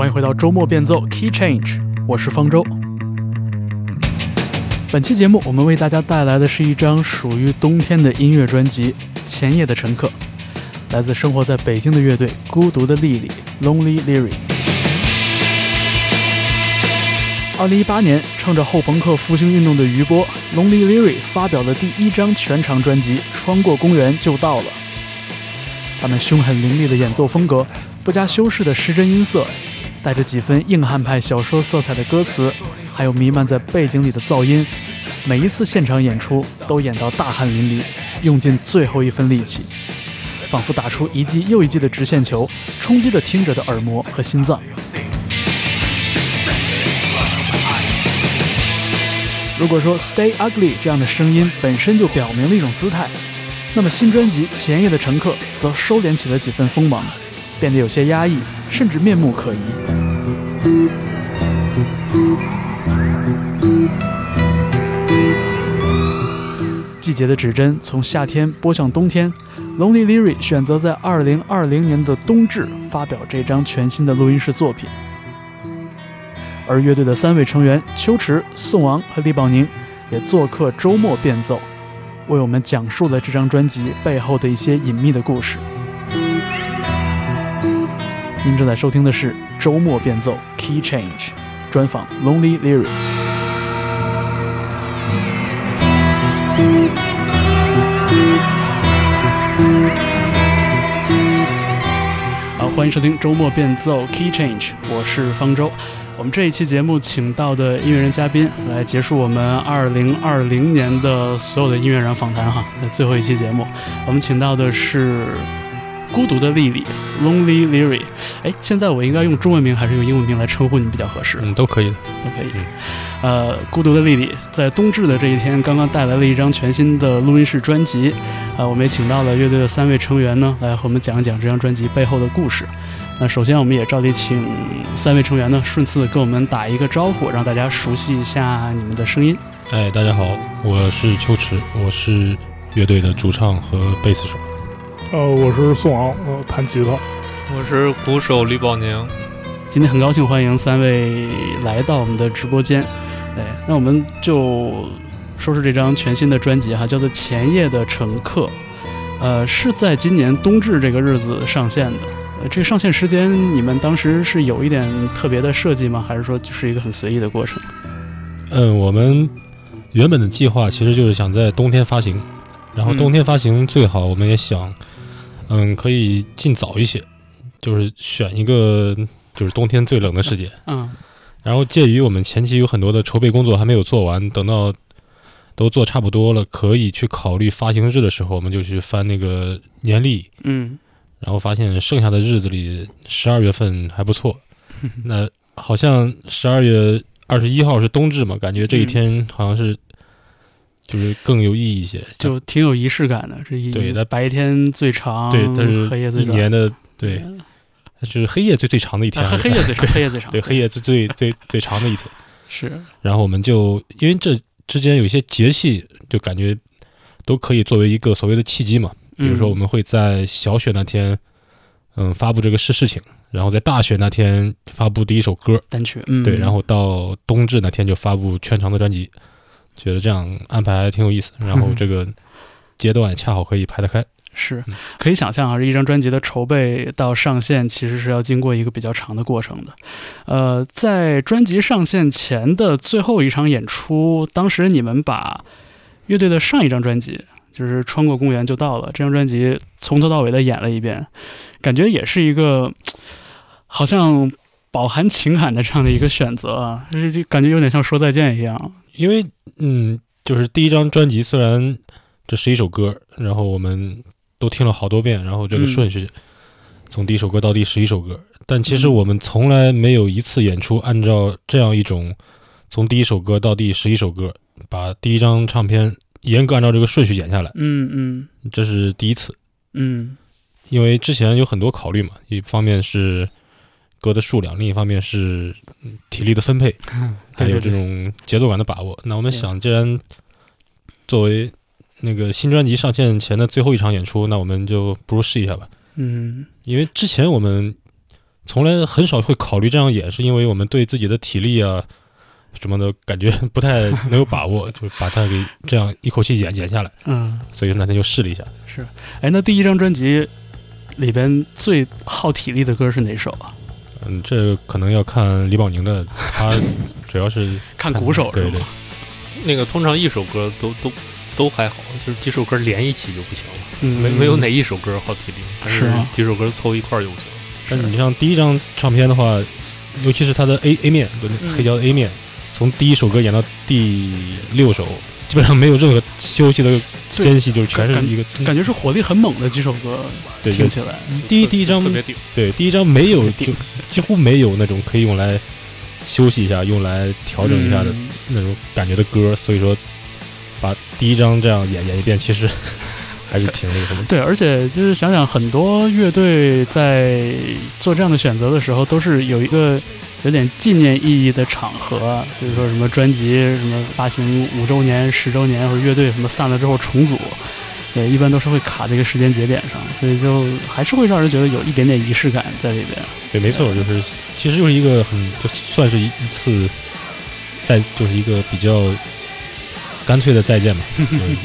欢迎回到周末变奏 Key Change，我是方舟。本期节目我们为大家带来的是一张属于冬天的音乐专辑《前夜的乘客》，来自生活在北京的乐队孤独的莉莉 （Lonely Lily）。二零一八年，趁着后朋克复兴运动的余波，Lonely Lily 发表了第一张全长专辑《穿过公园就到了》。他们凶狠凌厉的演奏风格，不加修饰的失真音色，带着几分硬汉派小说色彩的歌词，还有弥漫在背景里的噪音，每一次现场演出都演到大汗淋漓，用尽最后一分力气，仿佛打出一记又一记的直线球，冲击着听者的耳膜和心脏。如果说 “Stay Ugly” 这样的声音本身就表明了一种姿态，那么新专辑《前夜的乘客》则收敛起了几分锋芒，变得有些压抑，甚至面目可疑。季节的指针从夏天拨向冬天，Lonely Leary 选择在2020年的冬至发表这张全新的录音室作品。而乐队的三位成员秋池、宋王和李宝宁也做客周末变奏，为我们讲述了这张专辑背后的一些隐秘的故事。您正在收听的是周末变奏 Key Change 专访 Lonely Leary。好，欢迎收听周末变奏 Key Change，我是方舟。我们这一期节目请到的音乐人嘉宾来结束我们二零二零年的所有的音乐人访谈哈，最后一期节目，我们请到的是孤独的莉莉 （Lonely Lily）。哎，现在我应该用中文名还是用英文名来称呼你比较合适？嗯，都可以的，都可以。呃，孤独的莉莉在冬至的这一天刚刚带来了一张全新的录音室专辑，呃，我们也请到了乐队的三位成员呢来和我们讲一讲这张专辑背后的故事。那首先，我们也照例请三位成员呢，顺次跟我们打一个招呼，让大家熟悉一下你们的声音。哎，大家好，我是秋池，我是乐队的主唱和贝斯手。呃，我是宋昂，我弹吉他。我是鼓手李宝宁。今天很高兴欢迎三位来到我们的直播间。哎，那我们就说说这张全新的专辑哈，叫做《前夜的乘客》。呃，是在今年冬至这个日子上线的。呃，这个上线时间你们当时是有一点特别的设计吗？还是说就是一个很随意的过程？嗯，我们原本的计划其实就是想在冬天发行，然后冬天发行最好，我们也想，嗯，可以尽早一些，就是选一个就是冬天最冷的时间。嗯，然后介于我们前期有很多的筹备工作还没有做完，等到都做差不多了，可以去考虑发行日的时候，我们就去翻那个年历。嗯。然后发现剩下的日子里，十二月份还不错。那好像十二月二十一号是冬至嘛，感觉这一天好像是就是更有意义一些，就挺有仪式感的。这一对，它白天最长，对，它是黑夜最一年的对，是黑夜最最长的一天，黑夜最长，黑夜最长，对，黑夜最最最最长的一天。是。然后我们就因为这之间有一些节气，就感觉都可以作为一个所谓的契机嘛。比如说，我们会在小雪那天，嗯，发布这个事事情，然后在大雪那天发布第一首歌。单曲，对，然后到冬至那天就发布全长的专辑，觉得这样安排还挺有意思。然后这个阶段恰好可以排得开，是可以想象啊，这一张专辑的筹备到上线其实是要经过一个比较长的过程的。呃，在专辑上线前的最后一场演出，当时你们把乐队的上一张专辑。就是穿过公园就到了。这张专辑从头到尾的演了一遍，感觉也是一个好像饱含情感的这样的一个选择啊，就感觉有点像说再见一样。因为嗯，就是第一张专辑虽然这是一首歌，然后我们都听了好多遍，然后这个顺序从第一首歌到第十一首歌，但其实我们从来没有一次演出按照这样一种从第一首歌到第十一首歌把第一张唱片。严格按照这个顺序演下来，嗯嗯，这是第一次，嗯，因为之前有很多考虑嘛，一方面是歌的数量，另一方面是体力的分配，还有这种节奏感的把握。那我们想，既然作为那个新专辑上线前的最后一场演出，那我们就不如试一下吧，嗯，因为之前我们从来很少会考虑这样演，是因为我们对自己的体力啊什么的感觉不太没有把握，就把它给这样一口气演演下来。嗯，所以那天就试了一下。是。哎，那第一张专辑里边最耗体力的歌是哪首啊？嗯，这可能要看李宝宁的，他主要是 看鼓手是对？那个通常一首歌都都都还好，就是几首歌连一起就不行了，嗯，没没有哪一首歌好体力，还是几首歌凑一块儿就不行。但是你像第一张唱片的话，尤其是他的 A A 面，就那嗯黑胶的 A 面，从第一首歌演到第六首，基本上没有任何休息的间隙，就是全是一个感觉是火力很猛的几首歌，对对。听起来。第一第一张特别顶，对第一张没有就几乎没有那种可以用来休息一下、用来调整一下的嗯那种感觉的歌，所以说把第一张这样演演一遍，其实 还是挺那个什么。对，而且就是想想，很多乐队在做这样的选择的时候，都是有一个有点纪念意义的场合，比如说什么专辑什么发行五周年、十周年，或者乐队什么散了之后重组，对，一般都是会卡这个时间节点上，所以就还是会让人觉得有一点点仪式感在里边。对，没错，就是其实就是一个很就算是一一次再就是一个比较干脆的再见吧。嗯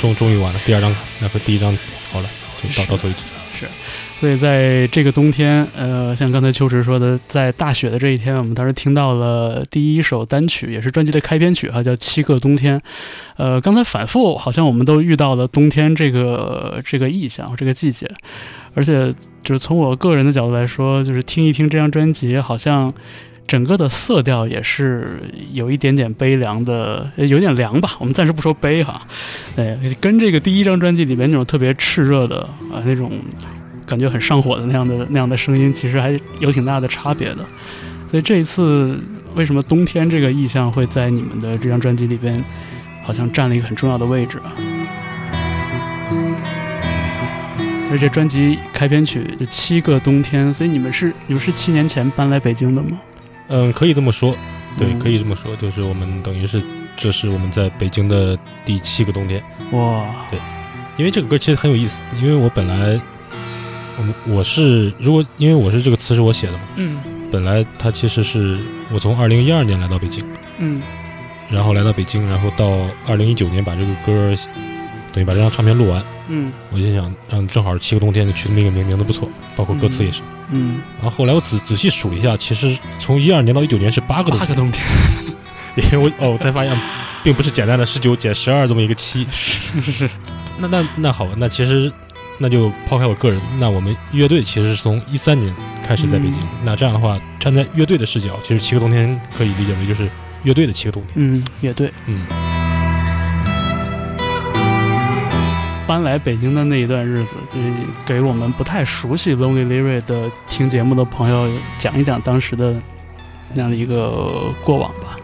终终于完了，第二张那和第一张好了，就到到此为止。所以在这个冬天，呃，像刚才秋实说的，在大雪的这一天，我们当时听到了第一首单曲，也是专辑的开篇曲哈，叫《七个冬天》。呃，刚才反复好像我们都遇到了冬天这个这个意象，这个季节，而且就是从我个人的角度来说，就是听一听这张专辑，好像。整个的色调也是有一点点悲凉的，有点凉吧。我们暂时不说悲哈，对，跟这个第一张专辑里面那种特别炽热的啊、那种感觉很上火的那样的那样的声音，其实还有挺大的差别的。所以这一次，为什么冬天这个意象会在你们的这张专辑里边，好像占了一个很重要的位置啊？而且专辑开篇曲就七个冬天，所以你们是你们是七年前搬来北京的吗？嗯，可以这么说，对，嗯可以这么说，就是我们等于是这是我们在北京的第七个冬天。哇，对因为这个歌其实很有意思，因为我本来，我我是如果因为我是这个词是我写的嘛，嗯。本来它其实是我从二零一二年来到北京，嗯。然后来到北京，然后到二零一九年把这个歌等于把这张唱片录完，嗯。我就想让正好七个冬天就取这么一个名名字不错，包括歌词也是。嗯，然后后来我仔仔细数了一下，其实从一二年到一九年是八个冬天，八个冬天，因为我哦我才发现，并不是简单的十九减十二这么一个七。是是，那那那好，那其实那就抛开我个人，那我们乐队其实是从一三年开始在北京。嗯那这样的话，站在乐队的视角，其实七个冬天可以理解为就是乐队的七个冬天。嗯，乐队。嗯，搬来北京的那一段日子，就是给我们不太熟悉 Lonely Lyric 的听节目的朋友讲一讲当时的那样的一个过往吧。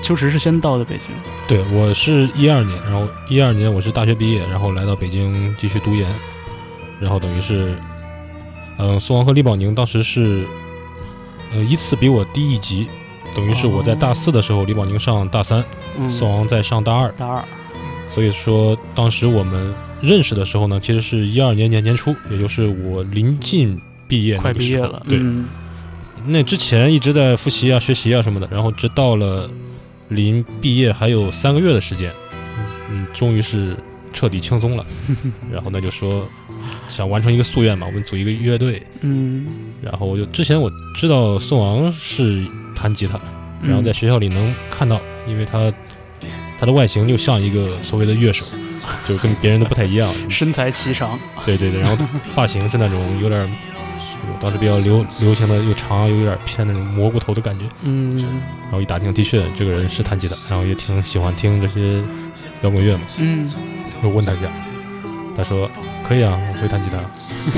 秋实是先到的北京，对我是一二年，然后一二年我是大学毕业，然后来到北京继续读研，然后等于是，嗯、宋王和李宝宁当时是，呃，依次比我低一级，等于是我在大四的时候，李宝宁上大三，嗯，宋王在上大二，大二，所以说当时我们认识的时候呢，其实是一二年年年初，也就是我临近毕业那快毕业了，对，嗯。那之前一直在复习啊、学习啊什么的，然后直到了临毕业还有三个月的时间，嗯嗯，终于是彻底轻松了。然后呢就说想完成一个夙愿嘛，我们组一个乐队。嗯，然后我就之前我知道宋昂是弹吉他，然后在学校里能看到，因为他他的外形就像一个所谓的乐手，就跟别人都不太一样。嗯身材颀长，对对对，然后发型是那种有点儿，当时比较流流行的又长又有点偏那种蘑菇头的感觉。嗯然后一打听，的确这个人是弹吉他，然后也挺喜欢听这些摇滚乐嘛。嗯我问他一下，他说可以啊，我会弹吉他。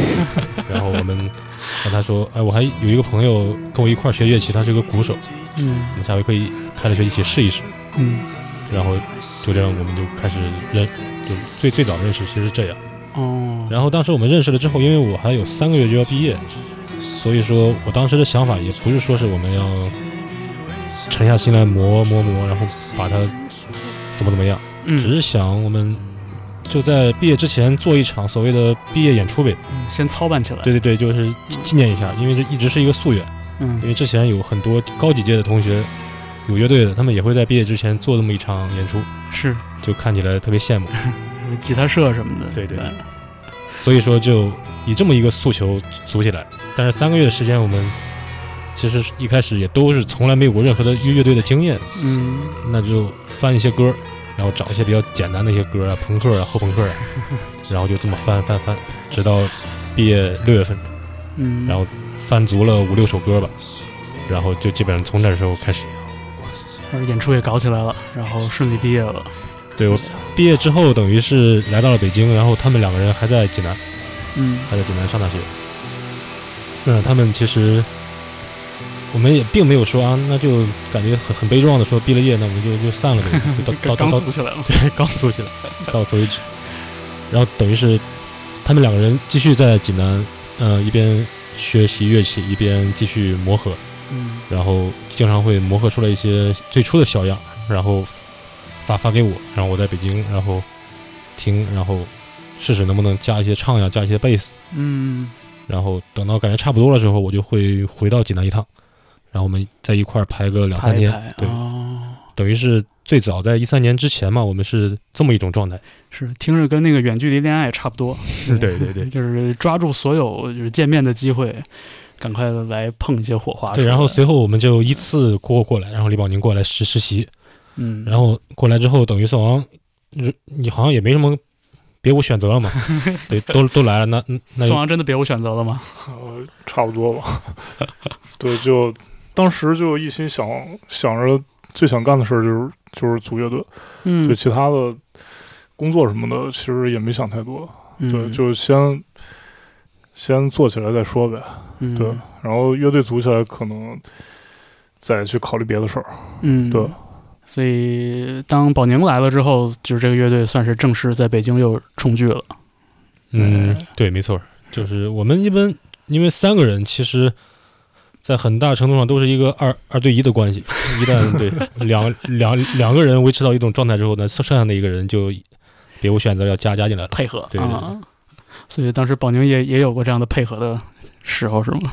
然后我们，然后他说，哎，我还有一个朋友跟我一块学乐器，他是个鼓手，嗯我们下回可以开了学一起试一试。嗯，然后就这样，我们就开始认，就最最早认识其实是这样。哦，然后当时我们认识了之后，因为我还有三个月就要毕业，所以说我当时的想法也不是说是我们要沉下心来磨磨磨，然后把它怎么怎么样，嗯只是想我们就在毕业之前做一场所谓的毕业演出呗。嗯先操办起来。对对对，就是纪纪念一下，因为这一直是一个夙愿。因嗯为之前有很多高几届的同学有乐队的，他们也会在毕业之前做这么一场演出，是就看起来特别羡慕。吉他社什么的。对对所以说就以这么一个诉求组起来。但是三个月的时间，我们其实一开始也都是从来没有过任何的乐乐队的经验，嗯那就翻一些歌，然后找一些比较简单的一些歌啊，朋克啊、后朋克啊，然后就这么翻翻翻，直到毕业六月份，嗯，然后翻足了五六首歌吧，然后就基本上从那时候开始。而演出也搞起来了，然后顺利毕业了。对我毕业之后，等于是来到了北京，然后他们两个人还在济南，嗯还在济南上大学。那他们其实，我们也并没有说啊，那就感觉很很悲壮的说，毕了业，那我们就就散了呗，就到到刚到到组起来了。对，刚组起来，到此为止。然后等于是他们两个人继续在济南，呃，一边学习乐器，一边继续磨合，嗯然后经常会磨合出来一些最初的小样，然后发发给我，然后我在北京，然后听，然后试试能不能加一些唱呀，加一些贝斯，嗯然后等到感觉差不多了之后，我就会回到济南一趟，然后我们在一块儿排个两三天，排排对，哦，等于是最早在一三年之前嘛，我们是这么一种状态，是听着跟那个远距离恋爱差不多。对对对。就是抓住所有就是见面的机会，赶快来碰一些火花。对，然后随后我们就依次过过来，然后李宝宁过来实实习，嗯，然后过来之后，等于宋王，你你好像也没什么别无选择了嘛，对，都都来了，那那宋阳真的别无选择了吗？呃，差不多吧。对，就当时就一心想想着最想干的事儿就是就是组乐队，嗯对其他的工作什么的其实也没想太多，嗯对，就先先做起来再说呗。嗯对，然后乐队组起来可能再去考虑别的事儿。嗯对。所以当宝宁来了之后，就是这个乐队算是正式在北京又重聚了。嗯呃，对，没错，就是我们一般因为三个人，其实，在很大程度上都是一个二二对一的关系。一旦对 两两两个人维持到一种状态之后呢，剩剩下的一个人就别无选择要加加进来了。配合对对对啊。所以当时宝宁也也有过这样的配合的时候，是吗？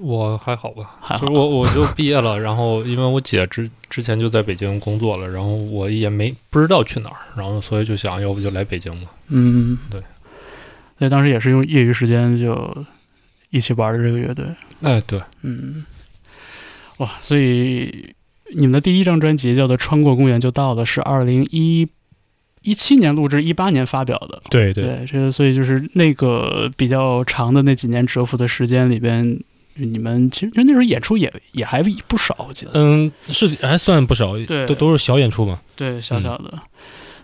我还好吧，还好就是我我就毕业了，然后因为我姐之之前就在北京工作了，然后我也没不知道去哪儿，然后所以就想要不就来北京吧。嗯，对。所以当时也是用业余时间就一起玩的这个乐队。哎，对，嗯，哇，所以你们的第一张专辑叫做《穿过公园就到了》，是二零一一七年录制，一八年发表的。对对，这个所以就是那个比较长的那几年蛰伏的时间里边，你们其实那时候演出也也还不少，我记得。嗯，是还算不少，对都都是小演出嘛。对，小小的。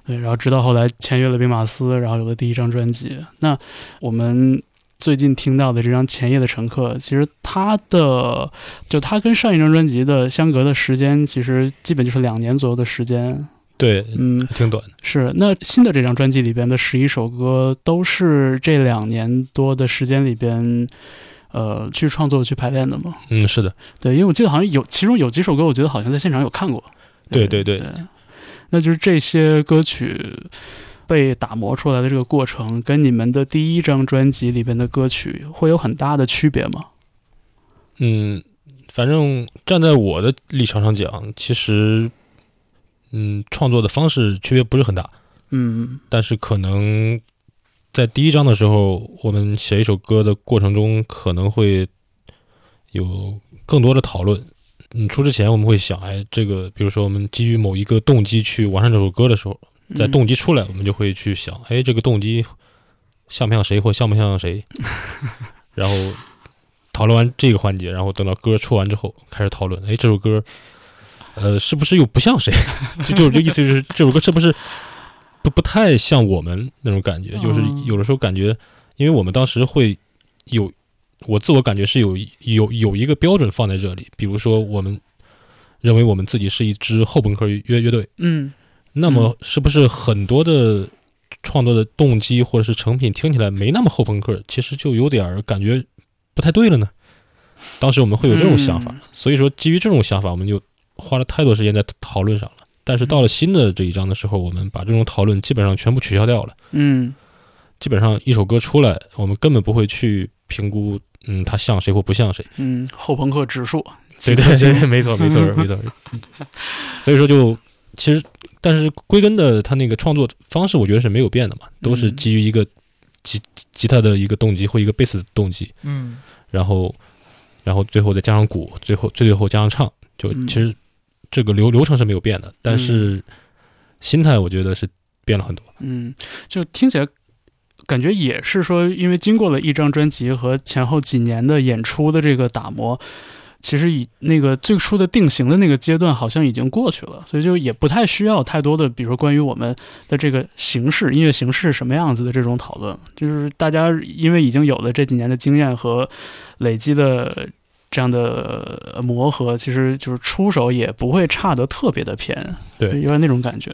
对，然后直到后来签约了兵马司，然后有了第一张专辑。那我们最近听到的这张《前夜的乘客》，其实它的就它跟上一张专辑的相隔的时间，其实基本就是两年左右的时间。对，嗯，挺短的。是。那新的这张专辑里边的十一首歌，都是这两年多的时间里边，呃，去创作、去排练的吗？嗯，是的，对，因为我记得好像有，其中有几首歌，我觉得好像在现场有看过。对对对对，那就是这些歌曲被打磨出来的这个过程，跟你们的第一张专辑里边的歌曲会有很大的区别吗？嗯，反正站在我的立场上讲，其实，嗯，创作的方式区别不是很大。嗯但是可能在第一章的时候，我们写一首歌的过程中，可能会有更多的讨论。嗯，出之前我们会想，哎，这个比如说我们基于某一个动机去完善这首歌的时候，在动机出来，我们就会去想，哎，这个动机像不像谁，或像不像谁，然后讨论完这个环节，然后等到歌出完之后，开始讨论，哎，这首歌，呃，是不是又不像谁？就就就意思就是这首歌是不是不不太像我们那种感觉？就是嗯有的时候感觉，因为我们当时会有，我自我感觉是有有有一个标准放在这里，比如说我们认为我们自己是一支后朋克乐乐队，嗯那么是不是很多的创作的动机或者是成品听起来没那么后朋克，其实就有点感觉不太对了呢？当时我们会有这种想法，嗯所以说基于这种想法，我们就花了太多时间在讨论上了。但是到了新的这一章的时候，我们把这种讨论基本上全部取消掉了。嗯基本上一首歌出来，我们根本不会去评估，嗯，它像谁或不像谁。嗯，后朋克指数，对对对，没错没错没错。所以说就其实，但是归根的他那个创作方式，我觉得是没有变的嘛，都是嗯基于一个吉吉他的一个动机或一个贝斯的动机，嗯然后然后最后再加上鼓，最后最最后加上唱，就嗯其实这个流流程是没有变的，但是心态我觉得是变了很多。嗯，就听起来感觉也是说，因为经过了一张专辑和前后几年的演出的这个打磨，其实以那个最初的定型的那个阶段好像已经过去了，所以就也不太需要太多的，比如说关于我们的这个形式、音乐形式是什么样子的这种讨论，就是大家因为已经有了这几年的经验和累积的。这样的呃磨合，其实就是出手也不会差得特别的偏，对有点那种感觉。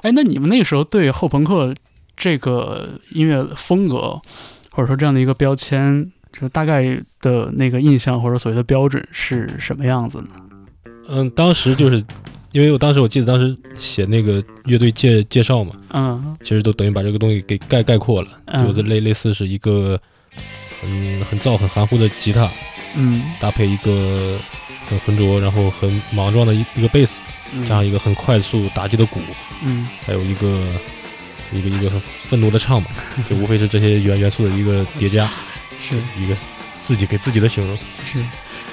哎，那你们那个时候对后朋克这个音乐风格，或者说这样的一个标签，就大概的那个印象或者所谓的标准是什么样子呢？嗯，当时就是因为我当时我记得当时写那个乐队介介绍嘛，嗯其实都等于把这个东西给概概括了，嗯就是类类似是一个很很燥很含糊的吉他，嗯搭配一个很浑浊然后很莽撞的一一个贝斯，嗯，加上一个很快速打击的鼓，嗯还有一个一个一个很愤怒的唱吧，就无非是这些元元素的一个叠加，是一个自己给自己的形容。是。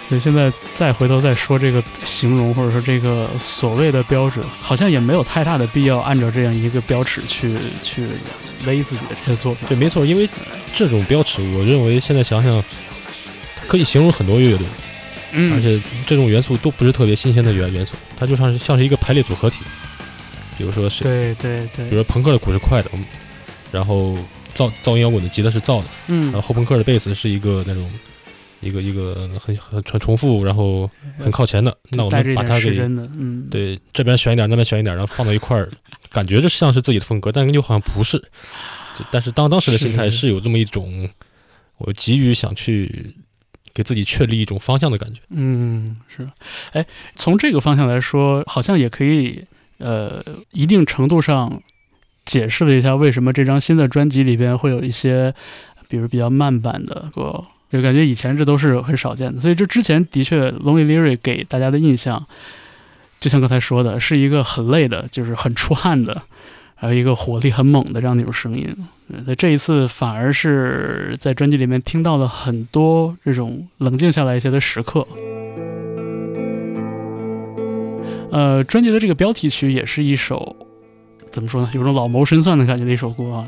所以现在再回头再说这个形容，或者说这个所谓的标准，好像也没有太大的必要按照这样一个标尺去去勒自己的这些作品。对，没错，因为这种标尺，我认为现在想想，可以形容很多乐队，嗯，而且这种元素都不是特别新鲜的元元素，它就像是像是一个排列组合体。比如说谁，对对对，比如说朋克的鼓是快的，然后噪噪音摇滚的吉他是噪的，嗯然嗯后后朋克的贝斯是一个那种一个一个很很很重复，然后很靠前的。那我们把它给嗯，对这边选一点，那边选一点，然后放到一块儿，感觉这像是自己的风格，但又好像不是。就但是当当时的心态是是有这么一种，我急于想去给自己确立一种方向的感觉。嗯，是，哎，从这个方向来说，好像也可以，呃，一定程度上解释了一下为什么这张新的专辑里边会有一些，比如比较慢版的歌，就感觉以前这都是很少见的。所以这之前的确，Lonely Lyric 给大家的印象，就像刚才说的，是一个很累的，就是很出汗的，还有一个火力很猛的这样的一种声音。那这一次反而是在专辑里面听到了很多这种冷静下来一些的时刻。呃，专辑的这个标题曲也是一首怎么说呢，有种老谋深算的感觉的一首歌啊。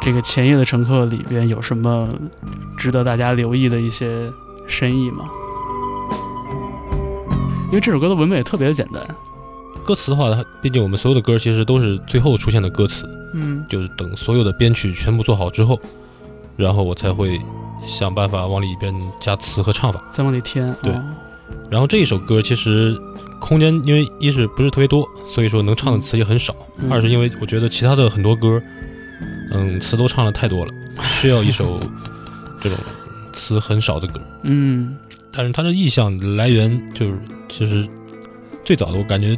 这个《前夜的乘客》里边有什么值得大家留意的一些深意吗？因为这首歌的文本也特别的简单，歌词的话，它毕竟我们所有的歌其实都是最后出现的歌词，嗯。就是等所有的编曲全部做好之后，然后我才会想办法往里边加词和唱法。再往里添，对。哦。然后这一首歌其实空间因为一是不是特别多，所以说能唱的词也很少；嗯。二是因为我觉得其他的很多歌，嗯，词都唱的太多了，需要一首这种词很少的歌。嗯。但是它的意象来源就是其实最早的我感觉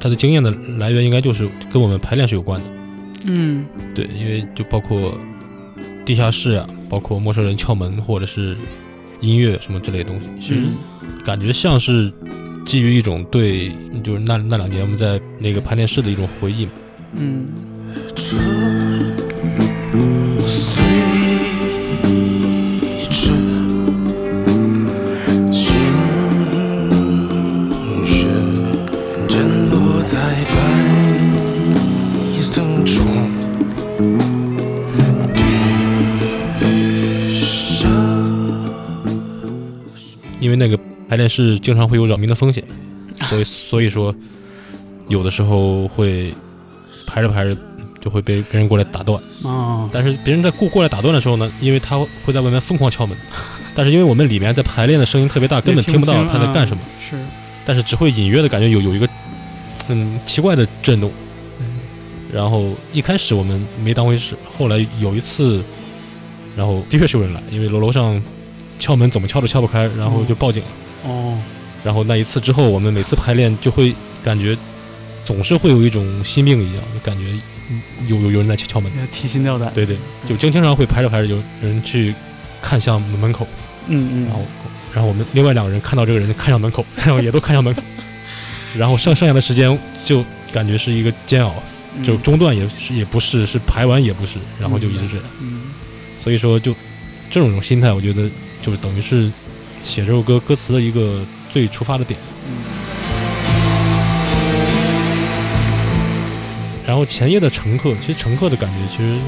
它的经验的来源应该就是跟我们排练是有关的。嗯对，因为就包括地下室啊，包括陌生人敲门或者是音乐什么之类的东西，其实嗯感觉像是基于一种对，就是那那两年我们在那个排练室的一种回忆嘛。嗯那个排练室经常会有扰民的风险，所以 所以说有的时候会排着排着就会被别人过来打断。哦但是别人在过过来打断的时候呢，因为他会在外面疯狂敲门，但是因为我们里面在排练的声音特别大，根本听不到他在干什么，是但是只会隐约的感觉有有一个很奇怪的震动。嗯然后一开始我们没当回事，后来有一次，然后的确是有人来，因为楼楼上敲门怎么敲都敲不开，然后就报警了。哦然然后那一次之后，我们每次排练就会感觉总是会有一种心病一样，就感觉嗯有有有人在敲门。提心吊胆。对对，就经经常会排着排着有人去看向门口，嗯嗯，然后然后我们另外两个人看到这个人看向门口，然后也都看向门口，然后剩剩下的时间就感觉是一个煎熬，嗯就中断也是也不是，是排完也不是，然后就一直这样。嗯所以说就这种心态，我觉得就等于是写这首歌歌词的一个最出发的点。然后前夜的乘客，其实乘客的感觉其实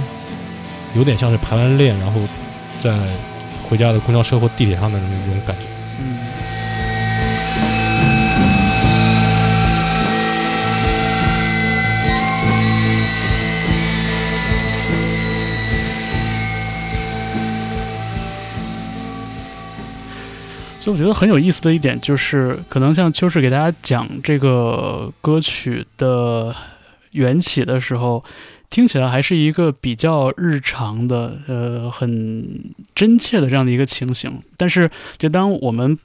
有点像是排完练，然后在回家的公交车或地铁上的那种感觉。嗯我觉得很有意思的一点就是，可能像秋实给大家讲这个歌曲的缘起的时候，听起来还是一个比较日常的、呃，很真切的这样的一个情形。但是，就当我们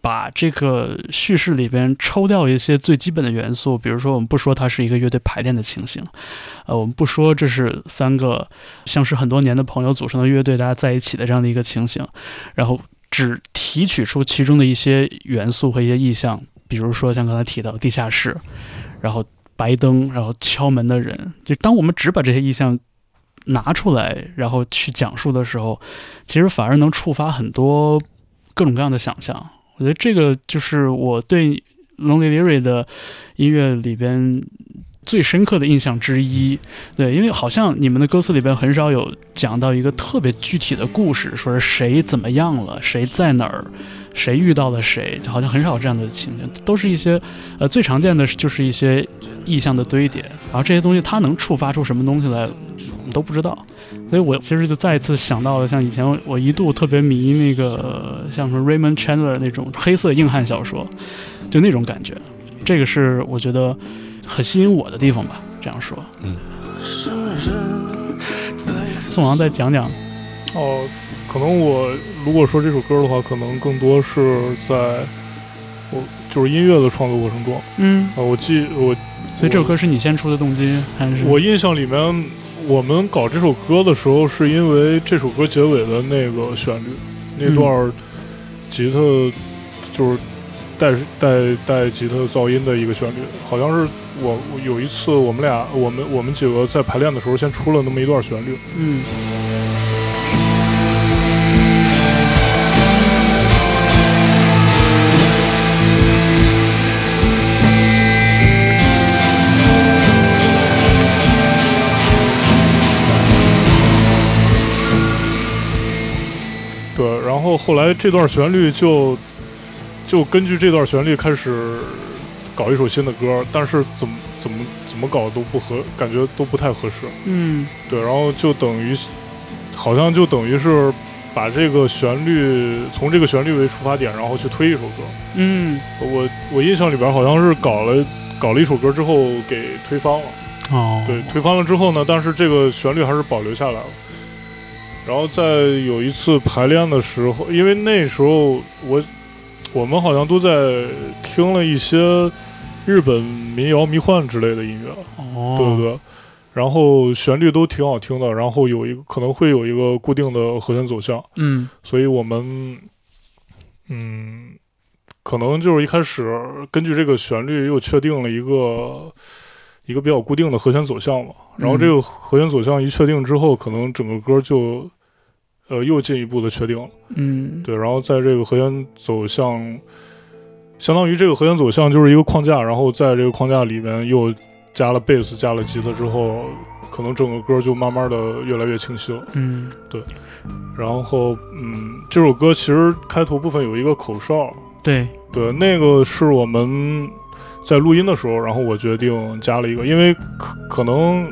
把这个叙事里边抽掉一些最基本的元素，比如说我们不说它是一个乐队排练的情形，呃，我们不说这是三个相识很多年的朋友组成的乐队，大家在一起的这样的一个情形，然后只提取出其中的一些元素和一些意象，比如说像刚才提到地下室，然后白灯，然后敲门的人，就当我们只把这些意象拿出来，然后去讲述的时候，其实反而能触发很多各种各样的想象。我觉得这个就是我对 Lonely Leary 的音乐里边最深刻的印象之一。对，因为好像你们的歌词里边很少有讲到一个特别具体的故事，说是谁怎么样了，谁在哪儿，谁遇到了谁，就好像很少这样的情节，都是一些呃最常见的就是一些意象的堆叠，然后这些东西它能触发出什么东西来，我们都不知道。所以我其实就再一次想到了，像以前我一度特别迷那个像什么 Raymond Chandler 那种黑色硬汉小说，就那种感觉，这个是我觉得很吸引我的地方吧。这样说，生人在宋阳再讲讲，哦，可能我如果说这首歌的话，可能更多是在我就是音乐的创作过程中嗯啊、嗯，我记我所以这首歌是你先出的动机还是？我印象里面，我们搞这首歌的时候，是因为这首歌结尾的那个旋律，那段吉他就是带带带吉他噪音的一个旋律，好像是我我有一次我们俩我们我们几个在排练的时候，先出了那么一段旋律，嗯。对，然后后来这段旋律就就根据这段旋律开始搞一首新的歌，但是怎么怎么怎么搞都不合，感觉都不太合适。嗯对，然后就等于好像就等于是把这个旋律从这个旋律为出发点，然后去推一首歌。嗯，我我印象里边好像是搞了搞了一首歌之后给推翻了。哦，对，推翻了之后呢，但是这个旋律还是保留下来了。然后在有一次排练的时候，因为那时候我我们好像都在听了一些日本民谣、迷幻之类的音乐，哦，对不对？然后旋律都挺好听的，然后有一个可能会有一个固定的和弦走向，嗯所以我们嗯，可能就是一开始根据这个旋律又确定了一个一个比较固定的和弦走向嘛。然后这个和弦走向一确定之后，可能整个歌就呃又进一步的确定了。嗯，对，然后在这个和弦走向，相当于这个和弦走向就是一个框架，然后在这个框架里面又加了贝斯，加了吉他之后，可能整个歌就慢慢的越来越清晰了。嗯对然后，嗯，这首歌其实开头部分有一个口哨，对，对，那个是我们在录音的时候，然后我决定加了一个，因为可可能，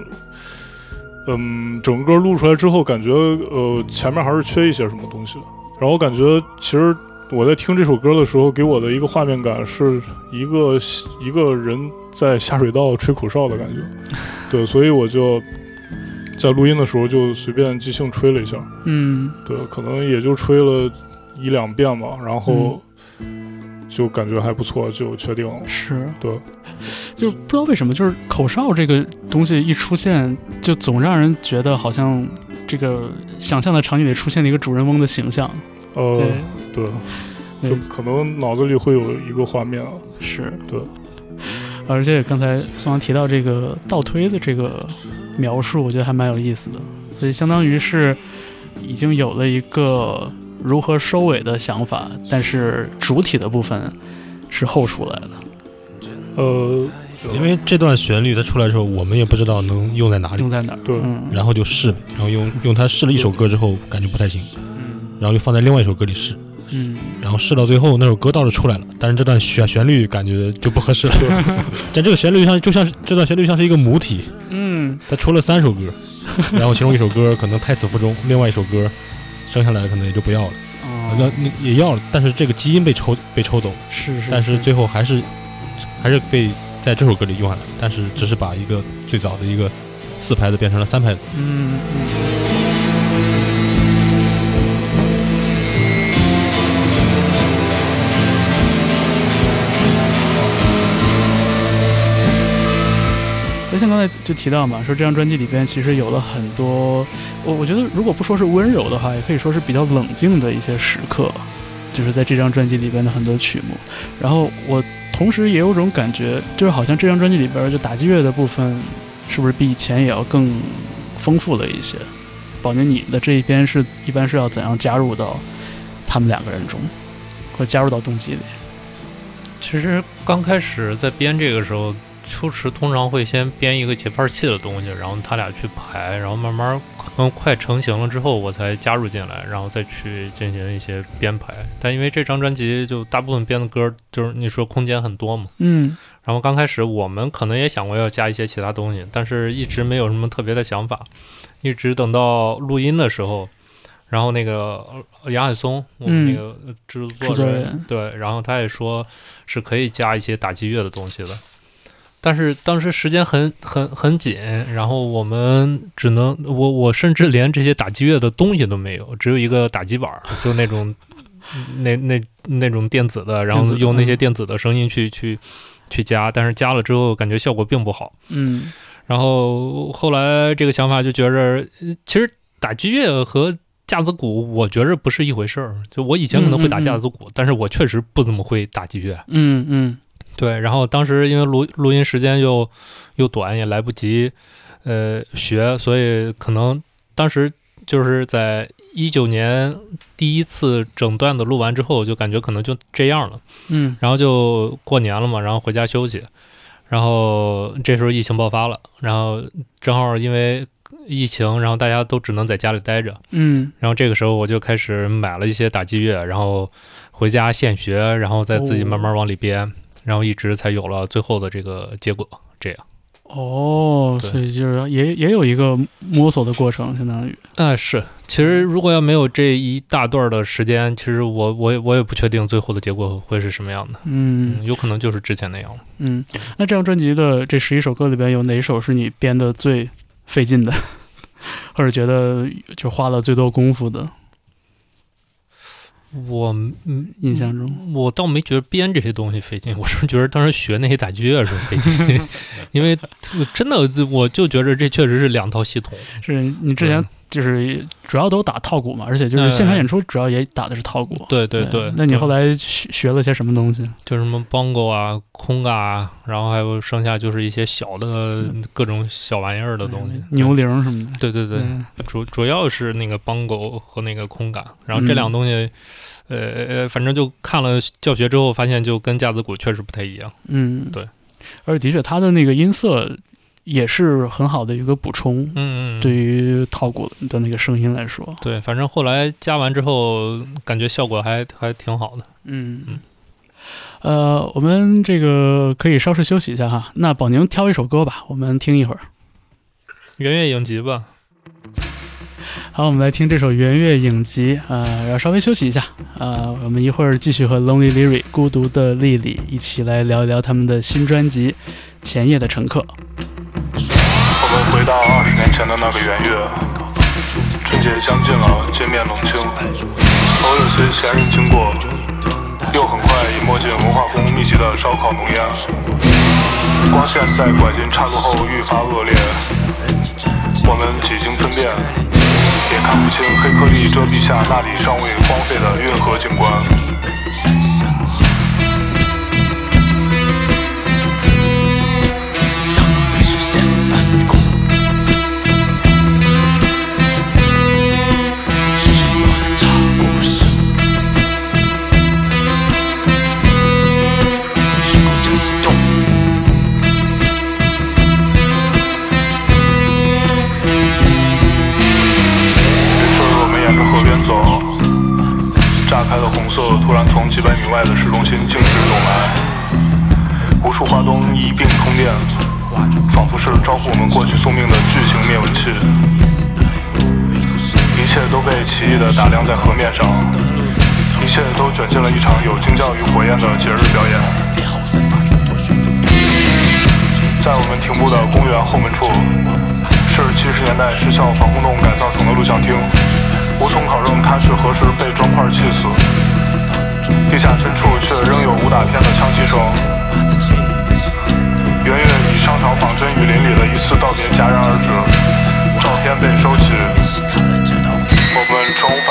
嗯，整个歌录出来之后，感觉呃前面还是缺一些什么东西的。然后感觉其实我在听这首歌的时候，给我的一个画面感是一个一个人在下水道吹口哨的感觉，对，所以我就在录音的时候就随便即兴吹了一下。嗯对，可能也就吹了一两遍吧，然后，就感觉还不错，就确定了。是，对，就不知道为什么，就是口哨这个东西一出现，就总让人觉得好像这个想象的场景里出现了一个主人翁的形象。呃，对，对就可能脑子里会有一个画面啊。是对，而且刚才宋阳提到这个倒推的这个描述，我觉得还蛮有意思的。所以相当于是已经有了一个如何收尾的想法，但是主体的部分是后出来的。呃，因为这段旋律它出来的时候，我们也不知道能用在哪里。用，在哪儿？对。嗯，然后就试，然后用用它试了一首歌之后，感觉不太行，嗯。然后就放在另外一首歌里试，嗯。然后试到最后那首歌倒是出来了，但是这段旋旋律感觉就不合适了。但这个旋律像就像是这段旋律像是一个母体，嗯。它出了三首歌，然后其中一首歌可能太死腹中，另外一首歌生下来可能也就不要了，哦那那也要了，但是这个基因被抽被抽走了，是是，但是最后还是还是被在这首歌里用下来，但是只是把一个最早的一个四拍子变成了三拍子。嗯嗯。刚才就提到嘛，说这张专辑里边其实有了很多，我我觉得如果不说是温柔的话，也可以说是比较冷静的一些时刻，就是在这张专辑里边的很多曲目。然后我同时也有种感觉，就是好像这张专辑里边就打击乐的部分，是不是比以前也要更丰富了一些？宝宁，你的这一边是一般是要怎样加入到他们两个人中，或加入到动机里？其实刚开始在编这个时候，秋池通常会先编一个节拍器的东西，然后他俩去排，然后慢慢可能快成型了之后，我才加入进来，然后再去进行一些编排。但因为这张专辑就大部分编的歌就是你说空间很多嘛，嗯然后刚开始我们可能也想过要加一些其他东西，但是一直没有什么特别的想法，一直等到录音的时候。然后那个呃杨海松，我们那个制制作人，作人对，然后他也说是可以加一些打击乐的东西的，但是当时时间很很很紧，然后我们只能我我甚至连这些打击乐的东西都没有，只有一个打击板儿，就那种 那那那种电子的，然后用那些嗯电子的声音去去去加，但是加了之后感觉效果并不好。嗯然后后来这个想法就觉着，呃其实打击乐和架子鼓，我觉着不是一回事儿。就我以前可能会打架子鼓，但是我确实不怎么会打击乐。嗯嗯对，然后当时因为录录音时间又又短，也来不及呃学，所以可能当时就是在一九年第一次整段的录完之后，就感觉可能就这样了。嗯。然后就过年了嘛，然后回家休息，然后这时候疫情爆发了，然后正好因为疫情，然后大家都只能在家里待着，嗯。然后这个时候我就开始买了一些打击乐，然后回家现学，然后再自己慢慢往里编，然后一直才有了最后的这个结果。这样，哦，所以就是也也有一个摸索的过程，相当于但是其实如果要没有这一大段的时间，其实我我也我也不确定最后的结果会是什么样的，嗯嗯，有可能就是之前那样了。嗯。那这张专辑的这十一首歌里边，有哪首是你编的最费劲的，或者觉得就花了最多功夫的？我嗯印象中，我倒没觉得编这些东西费劲，我是觉得当时学那些打击乐时候费劲，因为真的我就觉得这确实是两套系统。是你之前就是主要都打套鼓嘛，而且就是现场演出主要也打的是套鼓。对对对，那你后来学学了些什么东西？就什么 bongo 啊、空嘎啊，然后还有剩下就是一些小的各种小玩意儿的东西，嗯牛铃什么的。对对对，嗯主主要是那个 bongo 和那个空嘎，然后这两个东西，呃呃，反正就看了教学之后，发现就跟架子鼓确实不太一样。嗯，对。而且的确，它的那个音色也是很好的一个补充，嗯嗯，对于套鼓的那个声音来说。对，反正后来加完之后，感觉效果还还挺好的。嗯嗯呃，我们这个可以稍事休息一下哈。那宝宁挑一首歌吧，我们听一会儿。圆月影集吧，好，我们来听这首《圆月影集》呃，要稍微休息一下，呃，我们一会儿继续和 Lonely Lili 孤独的莉莉一起来聊一聊他们的新专辑《前夜的乘客》。我们回到二十年前的那个元月，春节将近了，街面冷清，偶有些闲人经过，又很快已没进文化宫密集的烧烤浓烟，光线在拐进岔路后愈发恶劣，我们几经分辨，也看不清黑颗粒遮蔽下那里尚未荒废的运河景观。炸开的红色突然从几百米外的市中心径直涌来，无数花灯一并通电，仿佛是招呼我们过去宿命的巨型灭蚊器。一切都被奇异地打量在河面上，一切都卷进了一场有惊叫与火焰的节日表演。在我们停步的公园后门处，是七十年代失效防空洞改造成的录像厅，无从考证他是何时被砖块气死。地下深处却仍有武打片的枪击声，圆圆与商场仿真雨林里的一次道别戛然而止，照片被收起，我们重返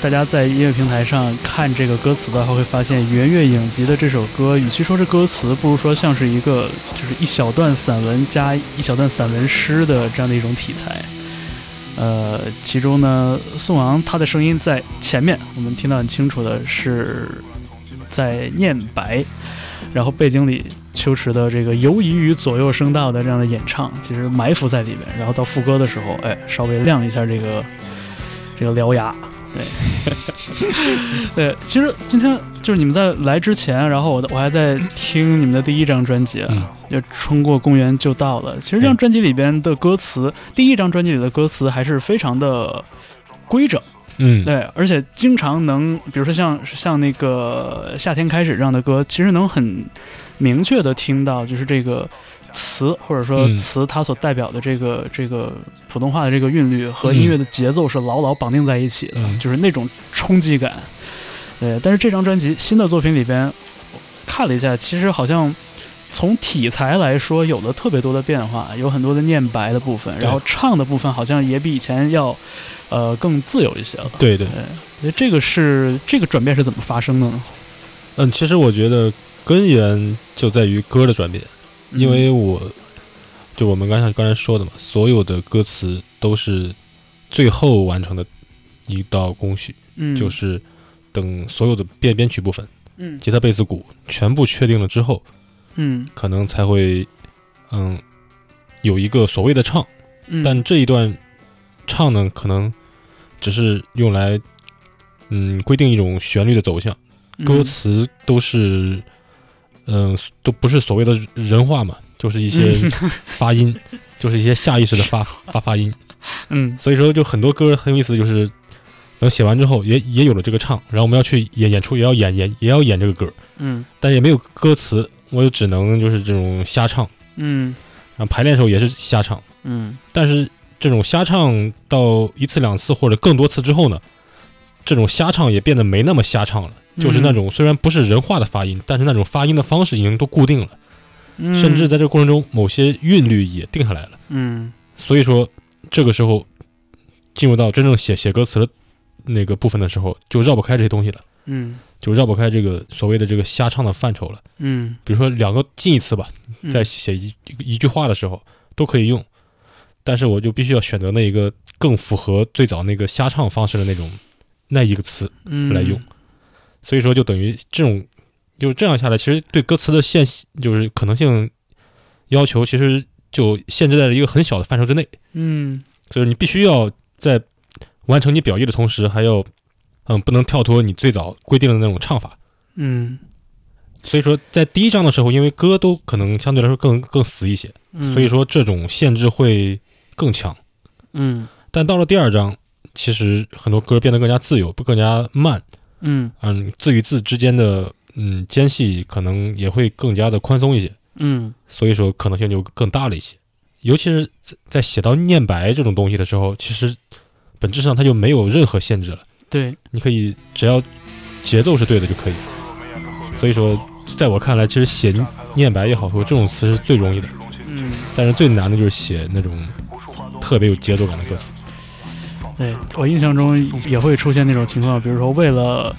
大家在音乐平台上看这个歌词的话，会发现圆月影集的这首歌，与其说是歌词，不如说像是一个就是一小段散文加一小段散文诗的这样的一种题材。呃，其中呢，宋昂他的声音在前面，我们听到很清楚的是在念白，然后背景里秋池的这个游移于左右声道的这样的演唱，其实埋伏在里面，然后到副歌的时候，哎，稍微亮一下这个这个獠牙，对，对，其实今天就是你们在来之前，然后我我还在听你们的第一张专辑，就冲过公园就到了。其实这张专辑里边的歌词，第一张专辑里的歌词还是非常的规整，嗯，对，而且经常能，比如说像像那个夏天开始这样的歌，其实能很明确的听到，就是这个词或者说嗯词它所代表的这个这个普通话的这个韵律和音乐的节奏是牢牢绑定在一起的，嗯就是那种冲击感。对，但是这张专辑新的作品里边，看了一下，其实好像。从题材来说，有了特别多的变化，有很多的念白的部分，然后唱的部分好像也比以前要，呃，更自由一些了。对对，对，所以这个是这个转变是怎么发生的呢？嗯，其实我觉得根源就在于歌的转变，因为我就我们刚才刚才说的嘛，所有的歌词都是最后完成的一道工序，嗯，就是等所有的编编曲部分，嗯吉他、贝斯、鼓全部确定了之后，嗯可能才会嗯有一个所谓的唱，嗯，但这一段唱呢，可能只是用来嗯规定一种旋律的走向。歌词都是，嗯、都不是所谓的人话嘛，就是一些发音，就是一些下意识的发 发发音。嗯。所以说，就很多歌很有意思，就是等写完之后也也有了这个唱，然后我们要去演演出，也要演演也要演这个歌，嗯。但是也没有歌词，我就只能就是这种瞎唱，嗯。然后排练的时候也是瞎唱，嗯。但是这种瞎唱到一次两次或者更多次之后呢，这种瞎唱也变得没那么瞎唱了。就是那种虽然不是人话的发音，但是那种发音的方式已经都固定了，嗯，甚至在这个过程中，某些韵律也定下来了。嗯所以说，这个时候进入到真正写写歌词的那个部分的时候，就绕不开这些东西了，嗯就绕不开这个所谓的这个瞎唱的范畴了。嗯比如说两个近义词吧，嗯在写一一一句话的时候都可以用，但是我就必须要选择那一个更符合最早那个瞎唱方式的那种那一个词嗯来用。所以说，就等于这种，就这样下来，其实对歌词的限就是可能性要求，其实就限制在了一个很小的范畴之内。嗯所以你必须要在完成你表意的同时，还要嗯，不能跳脱你最早规定的那种唱法。嗯所以说，在第一章的时候，因为歌都可能相对来说更更死一些，嗯，所以说这种限制会更强。嗯但到了第二章，其实很多歌变得更加自由，不更加慢，嗯。嗯，字与字之间的嗯间隙可能也会更加的宽松一些，嗯。所以说可能性就更大了一些。尤其是在在写到念白这种东西的时候，其实本质上它就没有任何限制了，对，你可以只要节奏是对的就可以了。所以说，在我看来，其实写念白也好，说这种词是最容易的，嗯。但是最难的就是写那种特别有节奏感的歌词。对我印象中也会出现那种情况，比如说为了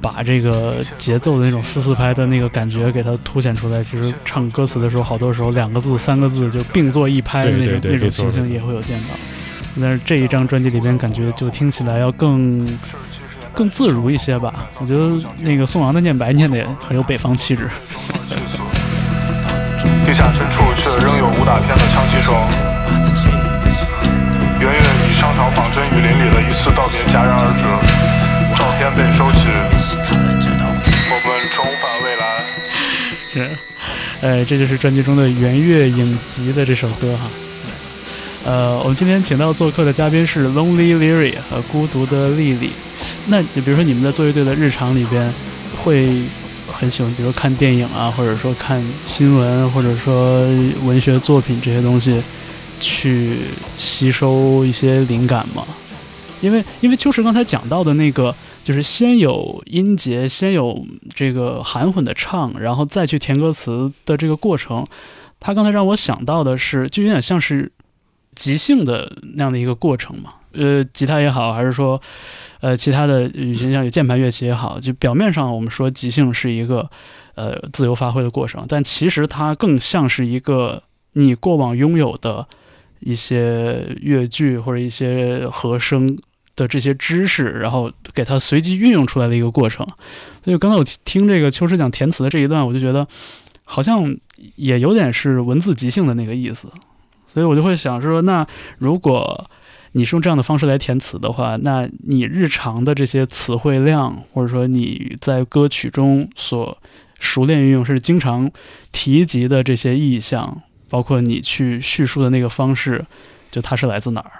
把这个节奏的那种四四拍的那个感觉给它凸显出来，其实唱歌词的时候，好多时候两个字、三个字就并作一拍的那种对对对那种情形也会有见到。但是这一张专辑里边，感觉就听起来要更更自如一些吧。我觉得那个宋阳的念白念的也很有北方气质。地下深处却仍有武打片的枪击声。圆圆与商场仿真雨林里的一次道别戛然而止，照片被收起，我们重返未来。是，呃，这就是专辑中的《圆月影集》的这首歌哈。呃，我们今天请到做客的嘉宾是 Lonely Lily 和孤独的丽丽。那你比如说你们在做乐队的日常里边，会很喜欢，比如说看电影啊，或者说看新闻，或者说文学作品这些东西，去吸收一些灵感吗？因为因为秋实刚才讲到的那个，就是先有音节，先有这个含混的唱，然后再去填歌词的这个过程，他刚才让我想到的是，就有点像是即兴的那样的一个过程嘛。呃，吉他也好，还是说，呃，其他的语言像有键盘乐器也好，就表面上我们说即兴是一个呃自由发挥的过程，但其实它更像是一个你过往拥有的一些乐句或者一些和声的这些知识，然后给它随机运用出来的一个过程。所以刚才我听这个秋实讲填词的这一段，我就觉得好像也有点是文字即兴的那个意思。所以我就会想说，那如果你是用这样的方式来填词的话，那你日常的这些词汇量，或者说你在歌曲中所熟练运用，是经常提及的这些意象，包括你去叙述的那个方式，就它是来自哪儿？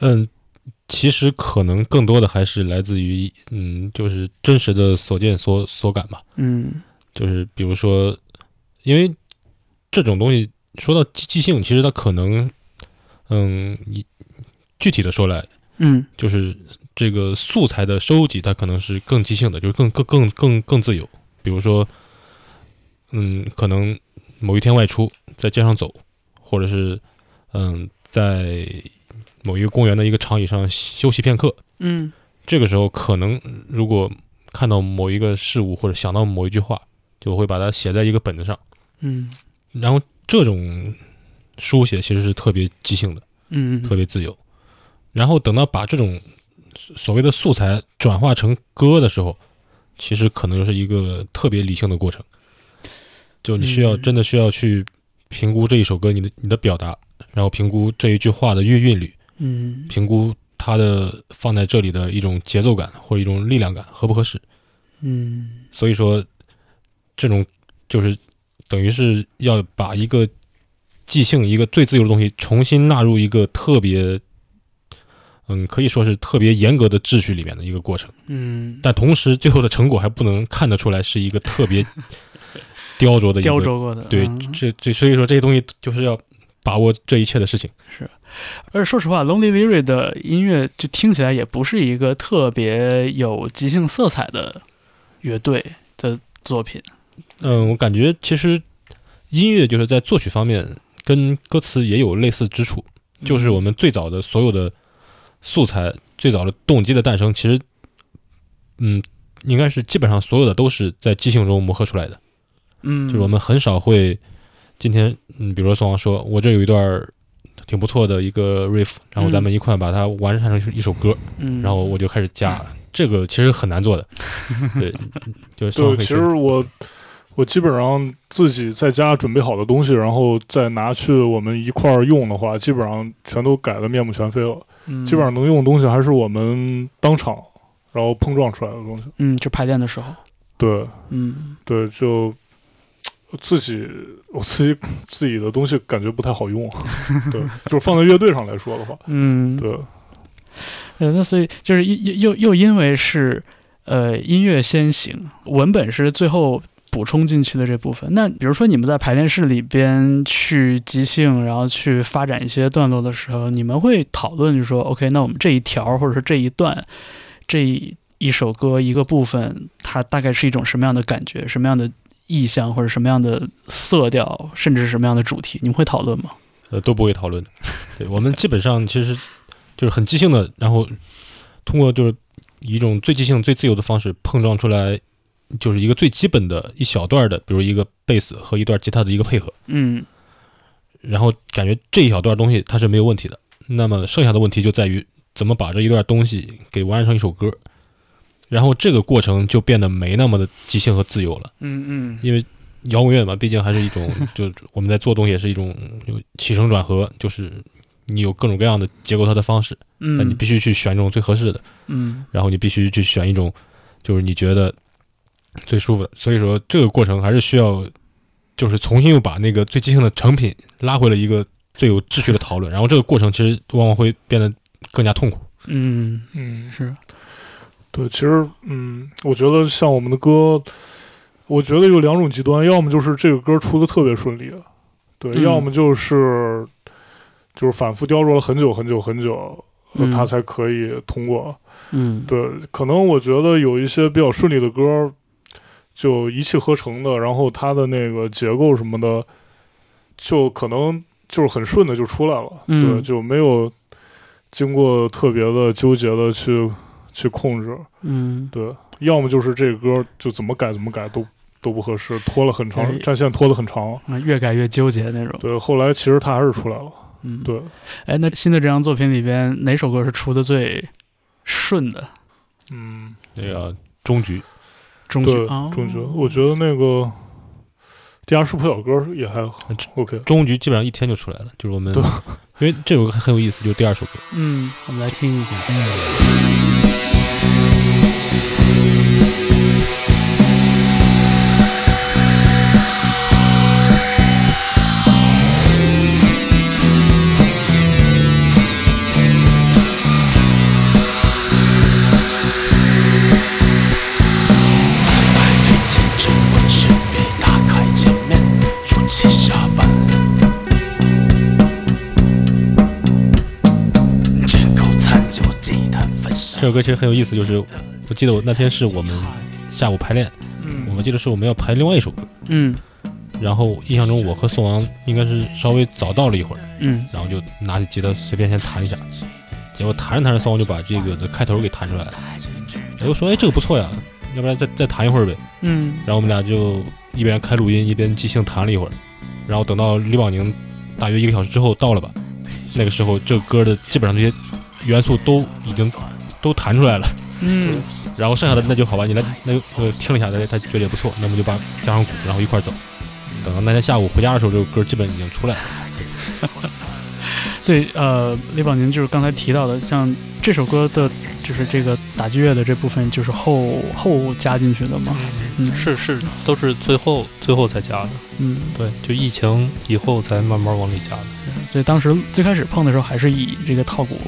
嗯，其实可能更多的还是来自于嗯，就是真实的所见所所感吧。嗯就是比如说，因为这种东西说到即即兴，其实它可能，嗯，你具体的说来，嗯就是这个素材的收集，它可能是更即兴的，就是更更更更更自由。比如说，嗯，可能某一天外出，在街上走，或者是嗯，在某一个公园的一个长椅上休息片刻，嗯这个时候可能如果看到某一个事物或者想到某一句话，就会把它写在一个本子上。嗯然后这种书写其实是特别即兴的，嗯特别自由。然后等到把这种所谓的素材转化成歌的时候，其实可能就是一个特别理性的过程。就你需要嗯真的需要去评估这一首歌你的你的表达，然后评估这一句话的韵韵律，嗯评估它的放在这里的一种节奏感或者一种力量感合不合适。嗯所以说，这种就是等于是要把一个即兴、一个最自由的东西重新纳入一个特别，嗯，可以说是特别严格的秩序里面的一个过程。嗯，但同时，最后的成果还不能看得出来是一个特别雕琢的。雕琢过的，对嗯，这这所以说这些东西就是要把握这一切的事情。是而说实话，Lonely Leary 的音乐就听起来也不是一个特别有即兴色彩的乐队的作品。嗯，我感觉其实音乐就是在作曲方面跟歌词也有类似之处。就是我们最早的所有的素材，最早的动机的诞生，其实，嗯，应该是基本上所有的都是在即兴中磨合出来的。嗯，就是我们很少会今天，嗯，比如说宋王说，我这有一段儿挺不错的一个 riff，然后咱们一块把它完善成一首歌，嗯，然后我就开始加。这个其实很难做的，对，就是对，其实我我基本上自己在家准备好的东西，然后再拿去我们一块儿用的话，基本上全都改的面目全非了。嗯基本上能用的东西还是我们当场然后碰撞出来的东西。嗯，就排练的时候，对嗯对，就自己我自己自己的东西感觉不太好用。对，就是放在乐队上来说的话，嗯，对，呃，那所以就是又又又又因为是呃，音乐先行，文本是最后补充进去的这部分。那比如说你们在排练室里边去即兴，然后去发展一些段落的时候，你们会讨论，就说 OK，那我们这一条或者是这一段，这一首歌一个部分，它大概是一种什么样的感觉，什么样的意象，或者什么样的色调，甚至是什么样的主题，你们会讨论吗？呃，都不会讨论的。对我们基本上其实就是很即兴的，然后通过就是以一种最即兴、最自由的方式碰撞出来，就是一个最基本的一小段的，比如一个贝斯和一段吉他的一个配合，嗯然后感觉这一小段东西它是没有问题的。那么剩下的问题就在于怎么把这一段东西给完成成一首歌，然后这个过程就变得没那么的即兴和自由了。嗯嗯因为摇滚乐嘛，毕竟还是一种，就我们在做东西也是一种有起承转合，就是你有各种各样的结构它的方式，嗯，但你必须去选一种最合适的，嗯然后你必须去选一种就是你觉得最舒服的。所以说这个过程还是需要，就是重新又把那个最即兴的成品拉回了一个最有秩序的讨论，然后这个过程其实往往会变得更加痛苦。嗯嗯，是对，其实嗯，我觉得像我们的歌，我觉得有两种极端，要么就是这个歌出的特别顺利，对，嗯要么就是就是反复雕琢了很久很久很久，它才可以通过。嗯对，可能我觉得有一些比较顺利的歌，就一气呵成的，然后它的那个结构什么的，就可能就是很顺的就出来了，嗯对，就没有经过特别的纠结的去去控制，嗯对，要么就是这歌就怎么改怎么改都都不合适，拖了很长，战线拖得很长，那，越改越纠结那种。对，后来其实他还是出来了，嗯，。对，哎，那新的这张作品里边哪首歌是出的最顺的？嗯，那个终局，终局，终局，我觉得那个地下室破晓歌也还 OK。终局基本上一天就出来了，就是我们对因为这首歌很有意思，就是第二首歌。嗯，我们来听一下。排首歌其实很有意思，就是我记得我那天是我们下午排练，嗯。我们记得是我们要排另外一首歌，嗯。然后印象中我和宋王应该是稍微早到了一会儿，嗯。然后就拿起吉他随便先弹一下，结果弹着弹着宋王就把这个的开头给弹出来了，我就说哎这个不错呀，要不然再再弹一会儿呗，嗯。然后我们俩就一边开录音一边即兴弹了一会儿，然后等到李宝宁大约一个小时之后到了吧，那个时候这个歌的基本上这些元素都已经都弹出来了。嗯然后剩下的那就好吧，你来那就呃听了一下，他他觉得也不错，那么就把加上鼓，然后一块儿走。等到那天下午回家的时候，这首歌基本已经出来了。所以呃，李宝宁就是刚才提到的，像这首歌的，就是这个打击乐的这部分，就是后后加进去的嘛。嗯是是，都是最后最后才加的。嗯，对，就疫情以后才慢慢往里加的。所以当时最开始碰的时候，还是以这个套鼓。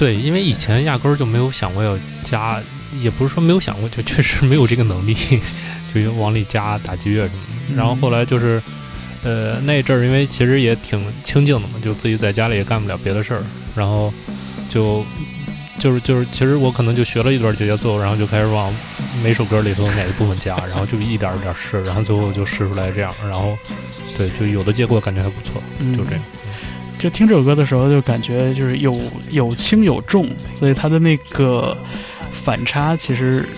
对，因为以前压根儿就没有想过要加，也不是说没有想过，就确实没有这个能力，就往里加打击乐什么的。然后后来就是，呃，那阵儿因为其实也挺清静的嘛，就自己在家里也干不了别的事儿，然后就就是就是，其实我可能就学了一段节奏，然后就开始往每首歌里头哪一部分加，然后就一点儿一点儿试，然后最后就试出来这样，然后对，就有的结果感觉还不错，嗯就这样。就听这首歌的时候，就感觉就是有有轻有重，所以它的那个反差其实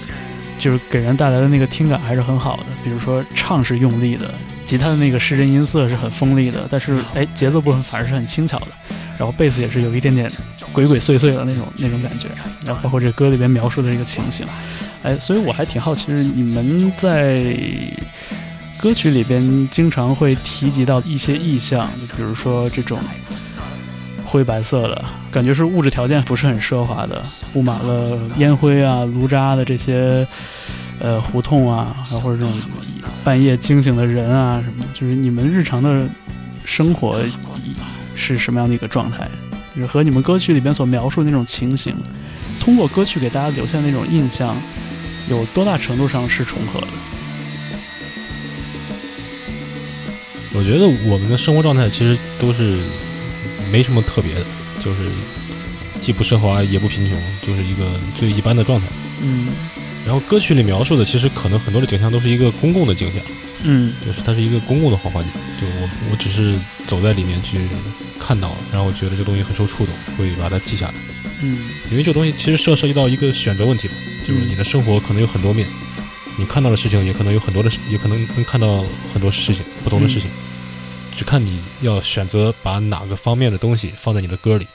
就是给人带来的那个听感还是很好的。比如说唱是用力的，吉他的那个失真音色是很锋利的，但是哎节奏部分反而是很轻巧的，然后贝斯也是有一点点鬼鬼祟祟的那种那种感觉，然后包括这歌里边描述的这个情形，哎，所以我还挺好奇，是你们在歌曲里边经常会提及到一些意象，就比如说这种灰白色的，感觉是物质条件不是很奢华的，布满了烟灰啊、炉渣的这些呃胡同啊，然后或者这种半夜惊醒的人啊什么，就是你们日常的生活是什么样的一个状态？就是和你们歌曲里边所描述的那种情形，通过歌曲给大家留下那种印象，有多大程度上是重合的？我觉得我们的生活状态其实都是没什么特别的，就是既不奢华也不贫穷，就是一个最一般的状态。嗯然后歌曲里描述的，其实可能很多的景象都是一个公共的景象，嗯就是它是一个公共的环环境。就我我只是走在里面去看到了，然后我觉得这东西很受触动，会把它记下来。嗯因为这个东西其实涉涉及到一个选择问题嘛，就是你的生活可能有很多面，你看到的事情也可能有很多的事，也可能能看到很多事情，不同的事情，只看你要选择把哪个方面的东西放在你的歌里，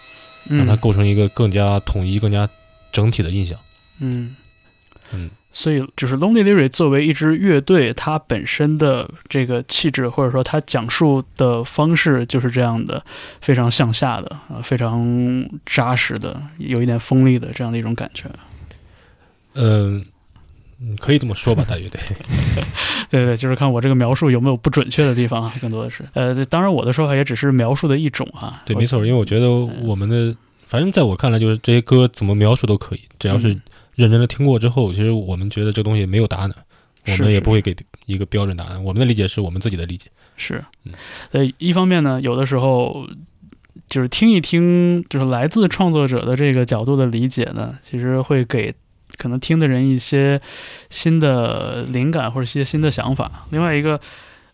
嗯，让它构成一个更加统一、更加整体的印象。嗯。嗯，所以，就是 Lonely Lyric 作为一支乐队，它本身的这个气质，或者说它讲述的方式，就是这样的，非常向下的啊，非常扎实的，有一点锋利的这样的一种感觉。嗯、嗯可以这么说吧，大约对。对对，就是看我这个描述有没有不准确的地方啊，更多的是，呃，这当然我的说法也只是描述的一种啊。对，没错，因为我觉得我们的，反正在我看来，就是这些歌怎么描述都可以，只要是嗯认真的听过之后，其实我们觉得这东西没有答案，我们也不会给一个标准答案。我们的理解是我们自己的理解。是嗯，呃，一方面呢，有的时候就是听一听，就是来自创作者的这个角度的理解呢，其实会给可能听的人一些新的灵感或者一些新的想法。另外一个，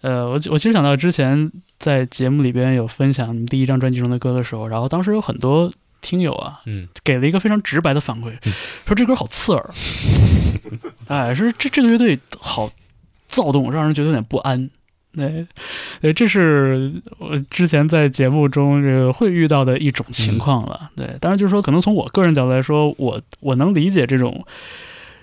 呃，我我其实想到之前在节目里边有分享你们第一张专辑中的歌的时候，然后当时有很多听友啊，嗯，给了一个非常直白的反馈，嗯说这歌好刺耳，哎，说这这个乐队好躁动，让人觉得有点不安。对，对，这是我之前在节目中这个会遇到的一种情况了。对，当然就是说，可能从我个人角度来说，我我能理解这种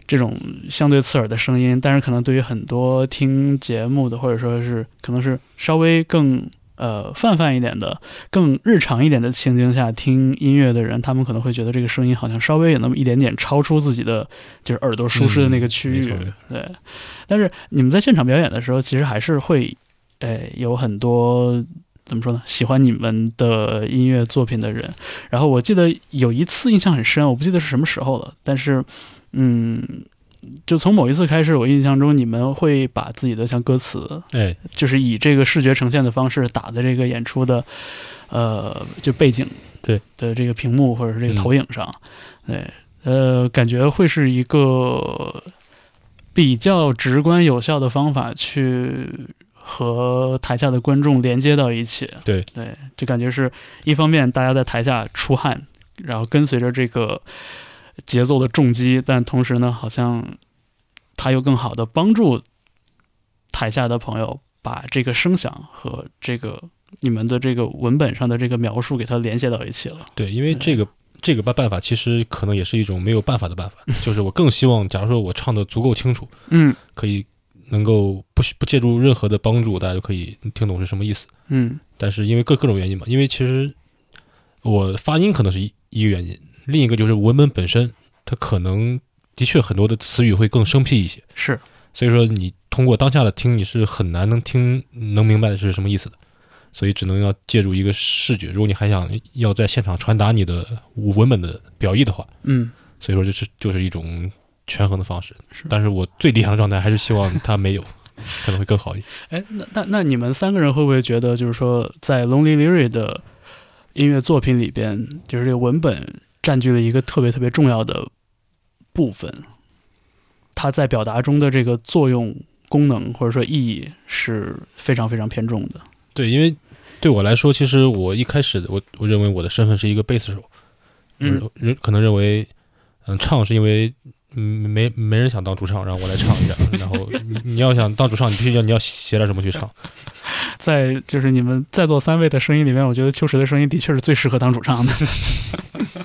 这种相对刺耳的声音，但是可能对于很多听节目的，或者说是可能是稍微更呃泛泛一点的、更日常一点的情境下听音乐的人，他们可能会觉得这个声音好像稍微有那么一点点超出自己的就是耳朵舒适的那个区域。对，但是你们在现场表演的时候，其实还是会，呃，有很多怎么说呢？喜欢你们的音乐作品的人。然后我记得有一次印象很深，我不记得是什么时候了，但是，嗯，就从某一次开始，我印象中你们会把自己的像歌词，哎，就是以这个视觉呈现的方式打在这个演出的，呃，就背景对。的这个屏幕或者是这个嗯投影上，对，呃，感觉会是一个比较直观有效的方法去和台下的观众连接到一起。对。对，就感觉是一方面大家在台下出汗，然后跟随着这个节奏的重击，但同时呢，好像他又更好的帮助台下的朋友把这个声响和这个你们的这个文本上的这个描述给它联系到一起了。对，因为这个这个办办法其实可能也是一种没有办法的办法，就是我更希望，假如说我唱的足够清楚，嗯可以能够不需不借助任何的帮助，大家就可以听懂是什么意思。嗯但是因为各各种原因嘛，因为其实我发音可能是一一个原因，另一个就是文本本身，它可能的确很多的词语会更生僻一些，是所以说你通过当下的听，你是很难能听能明白的是什么意思的，所以只能要借助一个视觉。如果你还想要在现场传达你的文本的表意的话，嗯所以说这是就是一种权衡的方式是。但是我最理想的状态还是希望它没有，可能会更好一些。哎，那那那你们三个人会不会觉得，就是说，在 Lonely Lyric 的音乐作品里边，就是这个文本占据了一个特别特别重要的部分，它在表达中的这个作用、功能或者说意义是非常非常偏重的。对，因为对我来说，其实我一开始我我认为我的身份是一个贝斯手，嗯。我认可能认为，嗯，唱是因为嗯没没人想当主唱，然后我来唱一下。然后你你要想当主唱，你必须要你要写点什么去唱。在就是你们在座三位的声音里面，我觉得秋实的声音的确是最适合当主唱的。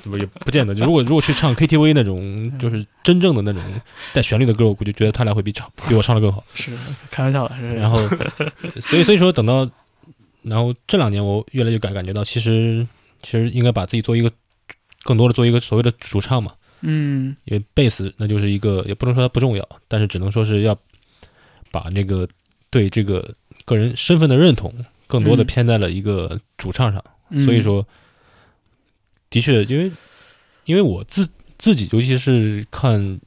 不 也不见得。如果如果去唱 KTV 那种，就是真正的那种带旋律的歌，我估计觉得他俩会比唱比我唱的更好。是开玩笑的，是然后，所以所以说等到，然后这两年我越来越感感觉到，其实其实应该把自己做一个更多的做一个所谓的主唱嘛，嗯。因为贝斯那就是一个也不能说它不重要，但是只能说是要把那个对这个个人身份的认同更多的嗯。偏在了一个主唱上，嗯。所以说，的确，因为因为我自自己，尤其是看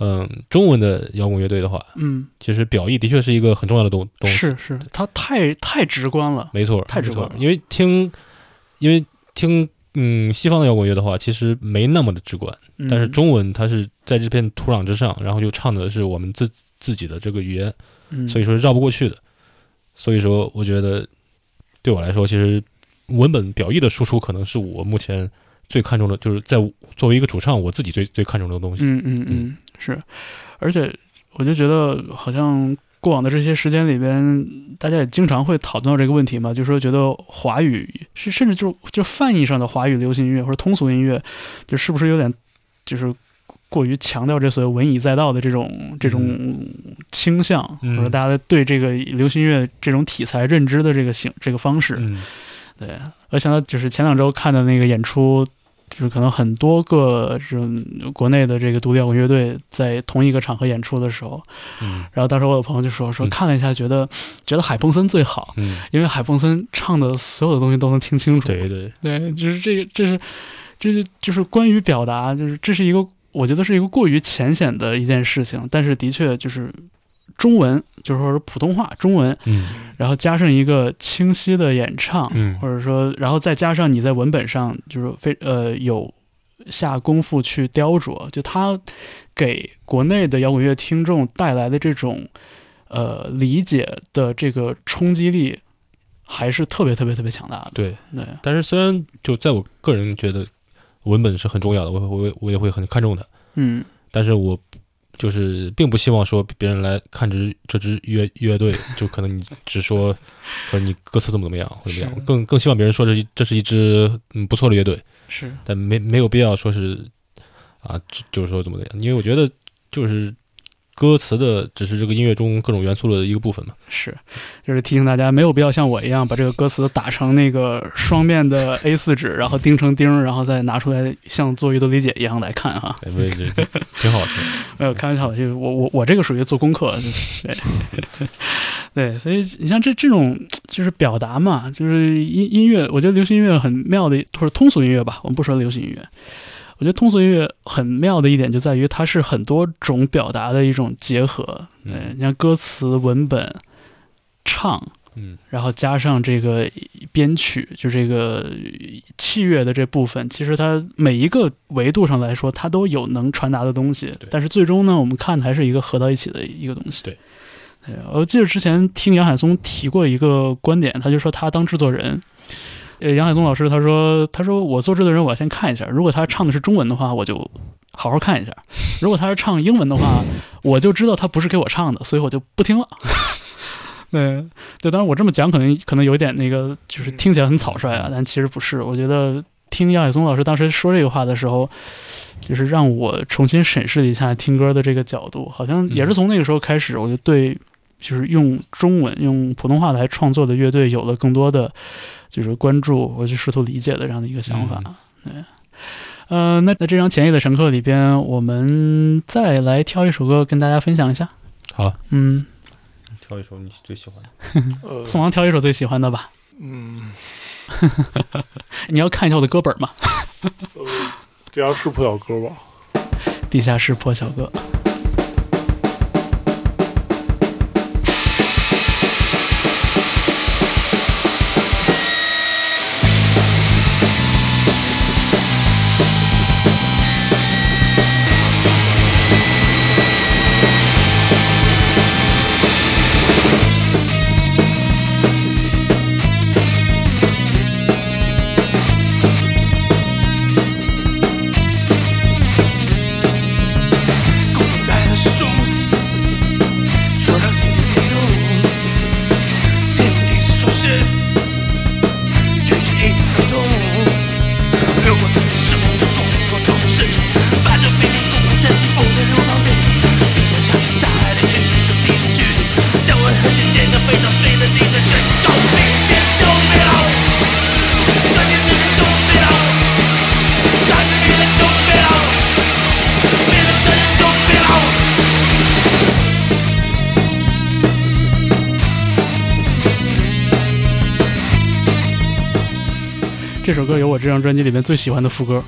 嗯，中文的摇滚乐队的话，嗯，其实表意的确是一个很重要的东东西。是是，它太太直观了。没错，没错太直观了。因为听，因为听，嗯，西方的摇滚乐的话，其实没那么的直观。嗯但是中文它是在这片土壤之上，然后又唱的是我们自自己的这个语言，嗯所以说绕不过去的。所以说，我觉得对我来说，其实文本表意的输出可能是我目前最看重的，就是在作为一个主唱，我自己最最看重的东西。嗯嗯嗯，是，而且我就觉得好像过往的这些时间里边，大家也经常会讨论到这个问题嘛，就是说觉得华语是甚至就就泛义上的华语流行音乐或者通俗音乐，就是不是有点就是。过于强调这所谓文以载道的这种这种倾向，嗯或者大家对这个流行音乐这种题材认知的这个形这个方式，嗯对，我想到就是前两周看的那个演出，就是可能很多个这种国内的这个独立摇滚乐队在同一个场合演出的时候，嗯。然后当时我有朋友就说说嗯。看了一下，觉得觉得海鹏森最好，嗯，因为海鹏森唱的所有的东西都能听清楚。对对，对，就是这个，这是这是就是关于表达，就是这是一个我觉得是一个过于浅显的一件事情，但是的确就是中文，就是说是普通话中文，嗯。然后加上一个清晰的演唱，嗯。或者说，然后再加上你在文本上就是非呃有下功夫去雕琢，就它给国内的摇滚乐听众带来的这种呃理解的这个冲击力，还是特别特别特别强大的。对。对，但是虽然就在我个人觉得文本是很重要的，我我我也会很看重它，嗯。但是我就是并不希望说别人来看支这支乐乐队，就可能你只说 说你歌词怎么怎么样或者怎么样，更更希望别人说这是这是一支嗯不错的乐队，是，但没没有必要说是啊，就就是说怎么怎么样，因为我觉得就是歌词的只是这个音乐中各种元素的一个部分嘛。是，就是提醒大家，没有必要像我一样把这个歌词打成那个双面的 A 四纸，然后钉成钉，然后再拿出来像做阅读理解一样来看哈。哎，不是，这这挺好的。没有开玩笑的，就是我我我这个属于做功课，就是对 对，所以你像这这种就是表达嘛，就是音音乐，我觉得流行音乐很妙的，或者通俗音乐吧，我们不说流行音乐。我觉得通俗音乐很妙的一点就在于它是很多种表达的一种结合，对，嗯你像歌词、文本、唱，嗯然后加上这个编曲，就这个器乐的这部分，其实它每一个维度上来说，它都有能传达的东西。但是最终呢，我们看的还是一个合到一起的一个东西。对，对，我记得之前听杨海松提过一个观点，他就说他当制作人。呃，杨海松老师他说：“他说我做制作人，我要先看一下，如果他唱的是中文的话，我就好好看一下；如果他是唱英文的话，我就知道他不是给我唱的，所以我就不听了。”对对，当然我这么讲可能可能有点那个，就是听起来很草率啊，但其实不是。我觉得听杨海松老师当时说这个话的时候，就是让我重新审视了一下听歌的这个角度，好像也是从那个时候开始，我就对就是用中文、用普通话来创作的乐队有了更多的就是关注，我去试图理解的这样的一个想法。对。呃，那在这张前夜的乘客里边，我们再来挑一首歌跟大家分享一下。好，嗯，挑一首你最喜欢的。呃，宋王挑一首最喜欢的吧。嗯，你要看一下我的歌本吗？呃，地下室破小歌吧。地下室破小哥。这张专辑里面最喜欢的副歌。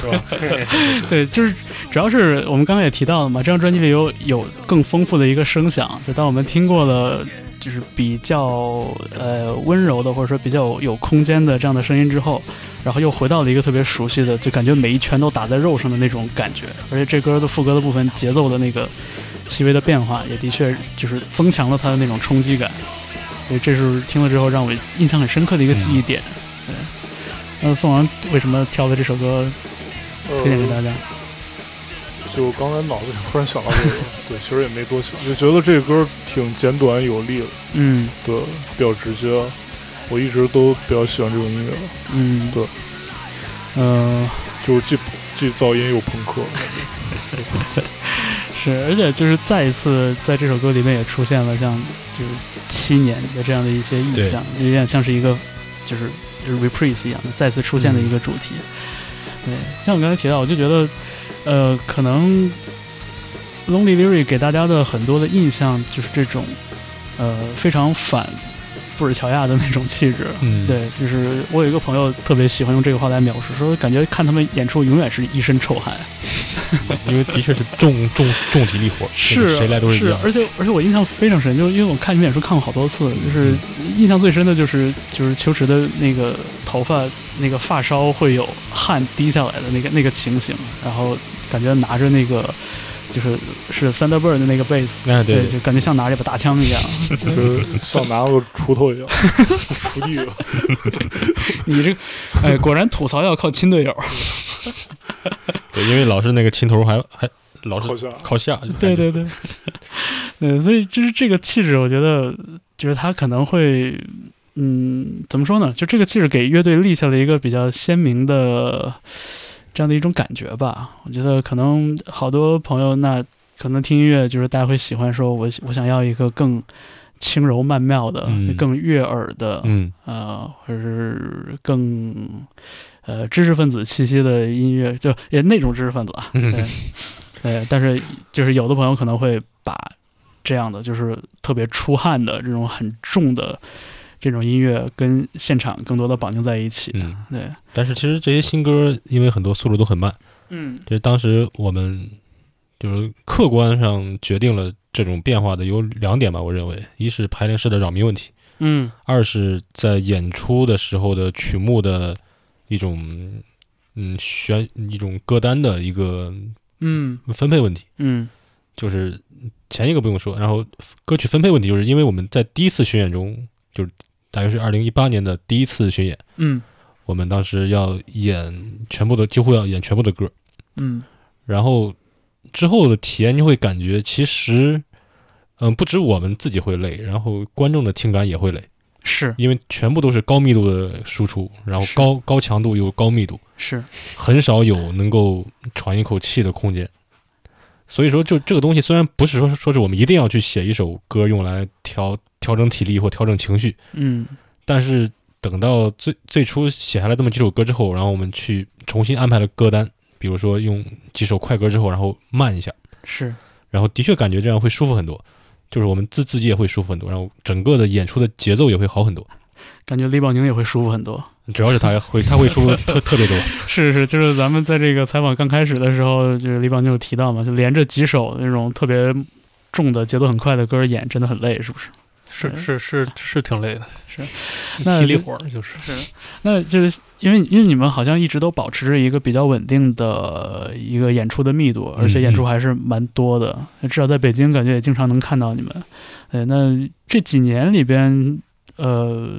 是吧？对，就是主要是我们刚刚也提到了嘛，这张专辑里有有更丰富的一个声响，就当我们听过了。就是比较呃温柔的，或者说比较有有空间的这样的声音之后，然后又回到了一个特别熟悉的，就感觉每一拳都打在肉上的那种感觉。而且这歌的副歌的部分节奏的那个细微的变化，也的确就是增强了它的那种冲击感。所以这是听了之后让我印象很深刻的一个记忆点。对，那宋王为什么挑的这首歌推荐给大家？就刚才脑子里突然想到这个，对，其实也没多想，就觉得这歌挺简短有力的，嗯，对，比较直接。我一直都比较喜欢这种音乐，嗯，对，嗯，就是既既噪音又朋克，是，而且就是再一次在这首歌里面也出现了像就是七年的这样的一些意象，有点像是一个就是 reprise 一样的再次出现的一个主题。对，像我刚才提到，我就觉得。呃，可能 Lonely Lyric 给大家的很多的印象就是这种，呃，非常反布尔乔亚的那种气质。嗯，对，就是我有一个朋友特别喜欢用这个话来描述，说感觉看他们演出永远是一身臭汗。因为的确是重重重体力活，是谁来都是一样。而且而且我印象非常深，就因为我看你们演出看过好多次，就是印象最深的就是就是秋池的那个头发那个发梢会有汗滴下来的那个那个情形，然后。感觉拿着那个，就是是 Thunderbird 的那个贝斯，对，就感觉像拿着一把大枪一样，就是像拿个锄头一样，锄地。你这，哎，果然吐槽要靠亲队友。对，因为老是那个亲头还还老是靠下，靠下。对对对，对，所以就是这个气质，我觉得就是他可能会，嗯，怎么说呢？就这个气质给乐队立下了一个比较鲜明的。这样的一种感觉吧，我觉得可能好多朋友那可能听音乐就是大家会喜欢说，我我想要一个更轻柔曼妙的、更悦耳的，嗯，呃，或者是更呃知识分子气息的音乐，就也那种知识分子啊，对，对，但是就是有的朋友可能会把这样的就是特别出汗的这种很重的。这种音乐跟现场更多的绑定在一起，嗯，对。但是其实这些新歌，因为很多速度都很慢，嗯，就是当时我们就是客观上决定了这种变化的有两点吧，我认为，一是排练室的扰民问题，嗯，二是在演出的时候的曲目的一种，嗯，选一种歌单的一个，嗯，分配问题，嗯，就是前一个不用说，然后歌曲分配问题，就是因为我们在第一次巡演中就是。大约是二零一八年的第一次巡演，嗯，我们当时要演全部的，几乎要演全部的歌，嗯，然后之后的体验，你会感觉其实，嗯，不止我们自己会累，然后观众的听感也会累，是。因为全部都是高密度的输出，然后高高强度又高密度，是。很少有能够喘一口气的空间，所以说，就这个东西虽然不是说说是我们一定要去写一首歌用来调。调整体力或调整情绪，嗯，但是等到最最初写下来这么几首歌之后，然后我们去重新安排了歌单，比如说用几首快歌之后，然后慢一下，是，然后的确感觉这样会舒服很多，就是我们自自己也会舒服很多，然后整个的演出的节奏也会好很多，感觉李宝宁也会舒服很多，主要是他会他会舒服特特别多，是是，就是咱们在这个采访刚开始的时候，就是李宝宁有提到嘛，就连着几首那种特别重的节奏很快的歌演，真的很累，是不是？是是是是挺累的，是，那体力活儿就是是，那就是因为因为你们好像一直都保持着一个比较稳定的一个演出的密度，而且演出还是蛮多的，至少在北京感觉也经常能看到你们。呃，那这几年里边，呃，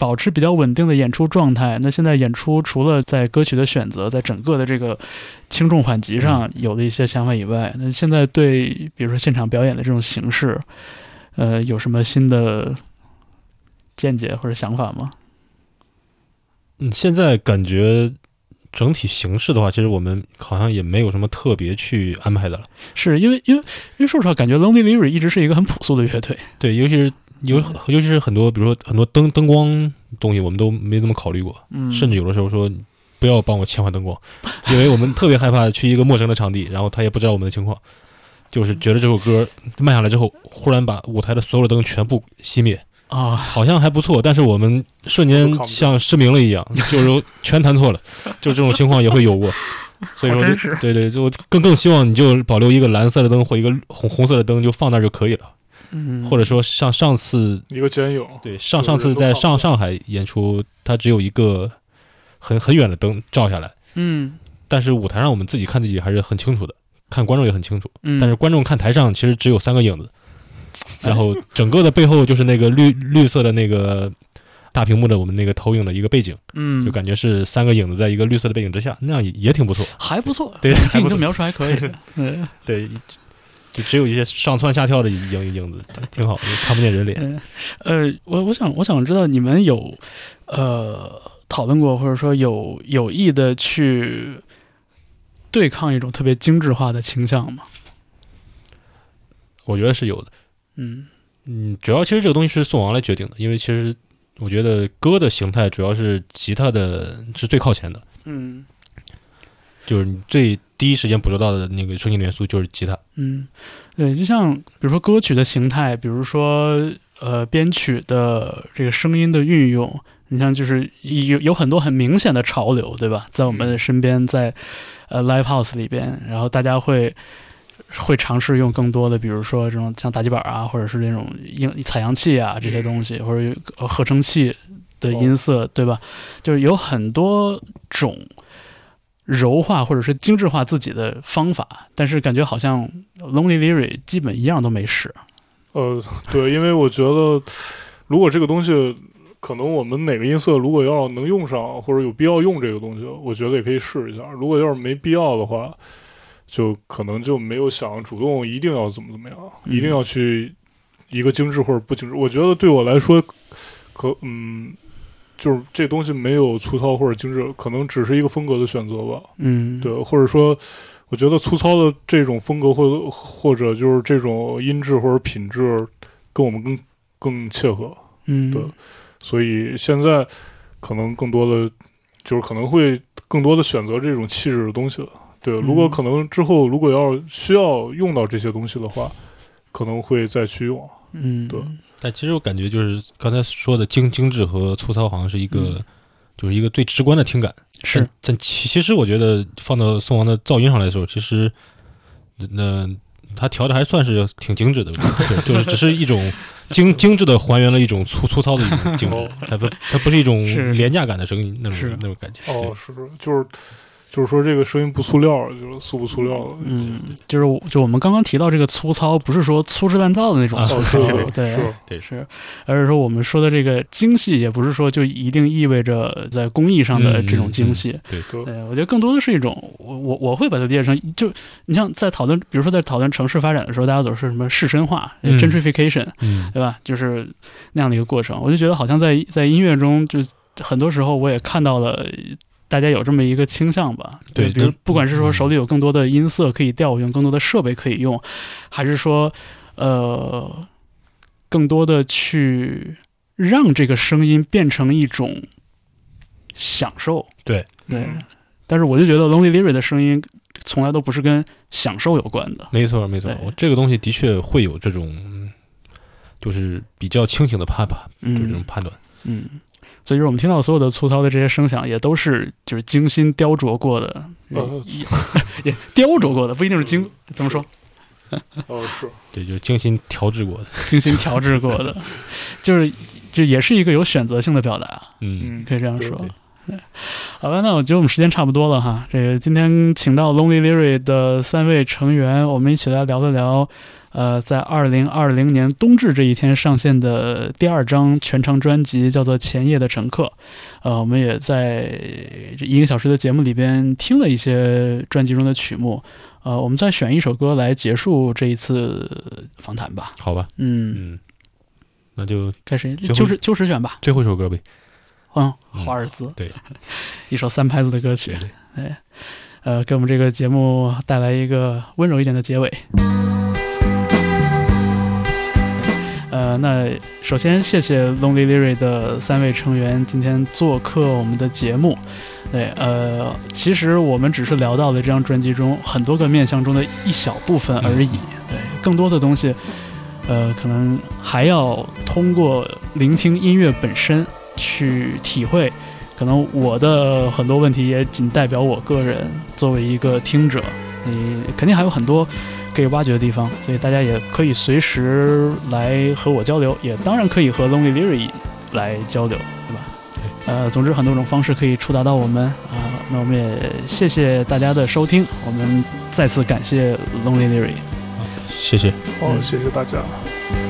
保持比较稳定的演出状态。那现在演出除了在歌曲的选择，在整个的这个轻重缓急上有的一些想法以外，那现在对比如说现场表演的这种形式。呃，有什么新的见解或者想法吗？嗯，现在感觉整体形式的话，其实我们好像也没有什么特别去安排的了。是因为，因为，因为说实话，感觉 Lonely Lyric 一直是一个很朴素的乐队。对，尤其是尤尤其是很多，比如说很多灯灯光东西，我们都没怎么考虑过。嗯，甚至有的时候说不要帮我切换灯光，因为我们特别害怕去一个陌生的场地，然后他也不知道我们的情况。就是觉得这首歌慢下来之后，忽然把舞台的所有的灯全部熄灭，啊，好像还不错，但是我们瞬间像失明了一样，就是全弹错了，就这种情况也会有过。所以说就，对对，就更更希望你就保留一个蓝色的灯或一个红红色的灯，就放那儿就可以了。嗯，或者说像上次一个剪影，对上上次在上上海演出，它只有一个很很远的灯照下来，嗯。但是舞台上我们自己看自己还是很清楚的，看观众也很清楚。嗯，但是观众看台上其实只有三个影子，然后整个的背后就是那个绿绿色的那个大屏幕的我们那个投影的一个背景，嗯，就感觉是三个影子在一个绿色的背景之下，那样也也挺不错。还不错，对还不错。听你这描述还可以，对。对，就只有一些上蹿下跳的影影子，挺好，看不见人脸。呃，我我想我想知道你们有呃讨论过，或者说有有意的去对抗一种特别精致化的倾向吗？我觉得是有的。嗯嗯，主要其实这个东西是宋王来决定的，因为其实我觉得歌的形态主要是吉他的是最靠前的，嗯就是你最第一时间捕捉到的那个声音元素就是吉他。嗯，对，就像比如说歌曲的形态，比如说呃编曲的这个声音的运用，你像就是有有很多很明显的潮流，对吧？在我们的身边，在呃 live house 里边，然后大家会。会尝试用更多的，比如说这种像打击板啊，或者是这种音采样器啊这些东西，或者合成器的音色，对吧？就是有很多种柔化或者是精致化自己的方法，但是感觉好像 Lonely Leary 基本一样都没使。呃，对，因为我觉得，如果这个东西，可能我们哪个音色如果要能用上，或者有必要用这个东西，我觉得也可以试一下。如果要是没必要的话，就可能就没有想主动一定要怎么怎么样，嗯一定要去一个精致或者不精致。我觉得对我来说，可嗯，就是这东西没有粗糙或者精致，可能只是一个风格的选择吧。嗯，对，或者说，我觉得粗糙的这种风格，或者或者就是这种音质或者品质，跟我们更更切合。嗯，对所以现在可能更多的就是可能会更多的选择这种气质的东西了。对，如果嗯可能之后如果要需要用到这些东西的话，可能会再去用。嗯，对。但其实我感觉就是刚才说的精精致和粗糙，好像是一个、嗯。就是一个最直观的听感。是。但，其其实我觉得放到宋王的噪音上来说，其实那他调的还算是挺精致的，对，就是只是一种 精精致的还原了一种粗粗糙的一种精致哦，它不它不是一种廉价感的声音那种那种感觉。哦，是，就是就是说这个声音不塑料，就是塑不塑料的。嗯，就是就我们刚刚提到这个粗糙，不是说粗制滥造的那种粗糙，对，是，对是，而是说我们说的这个精细，也不是说就一定意味着在工艺上的这种精细。对，对对，我觉得更多的是一种，我我我会把它理解成，就你像在讨论，比如说在讨论城市发展的时候，大家总是什么市深化、嗯 gentrification，嗯，对吧？就是那样的一个过程。我就觉得好像在在音乐中，就很多时候我也看到了大家有这么一个倾向吧。对比如不管是说嗯手里有更多的音色可以调用，更多的设备可以用，还是说呃更多的去让这个声音变成一种享受。对对。但是我就觉得 Lonely Leary 的声音从来都不是跟享受有关的。没错没错这个东西的确会有这种，嗯就是比较清醒的判判，就是这种嗯判断。嗯，所以就是我们听到所有的粗糙的这些声响，也都是就是精心雕琢过的，呃也 也雕琢过的，不一定是精怎么说，哦，是，对，就是精心调制过的。精心调制过的，就是就也是一个有选择性的表达，嗯，嗯，可以这样说对对。好吧，那我觉得我们时间差不多了哈。这个今天请到 Lonely Leary 的三位成员，我们一起来聊一聊，呃，在二零二零年冬至这一天上线的第二张全长专辑，叫做《前夜的乘客》。呃，我们也在这一个小时的节目里边听了一些专辑中的曲目。呃，我们再选一首歌来结束这一次访谈吧。好吧，嗯，嗯，那就该谁？最后秋实秋实选吧。最后一首歌呗。嗯，嗯华尔兹，对，一首三拍子的歌曲对，呃，给我们这个节目带来一个温柔一点的结尾。呃，那首先谢谢 Lonely Leary 的三位成员今天做客我们的节目。对，呃，其实我们只是聊到了这张专辑中很多个面向中的一小部分而已。对，更多的东西，呃，可能还要通过聆听音乐本身去体会。可能我的很多问题也仅代表我个人，作为一个听者，你肯定还有很多可以挖掘的地方，所以大家也可以随时来和我交流，也当然可以和 Lonely Leary 来交流，对吧？呃，总之很多种方式可以触达到我们啊、那我们也谢谢大家的收听，我们再次感谢 Lonely Leary。谢谢。好，嗯谢谢大家。「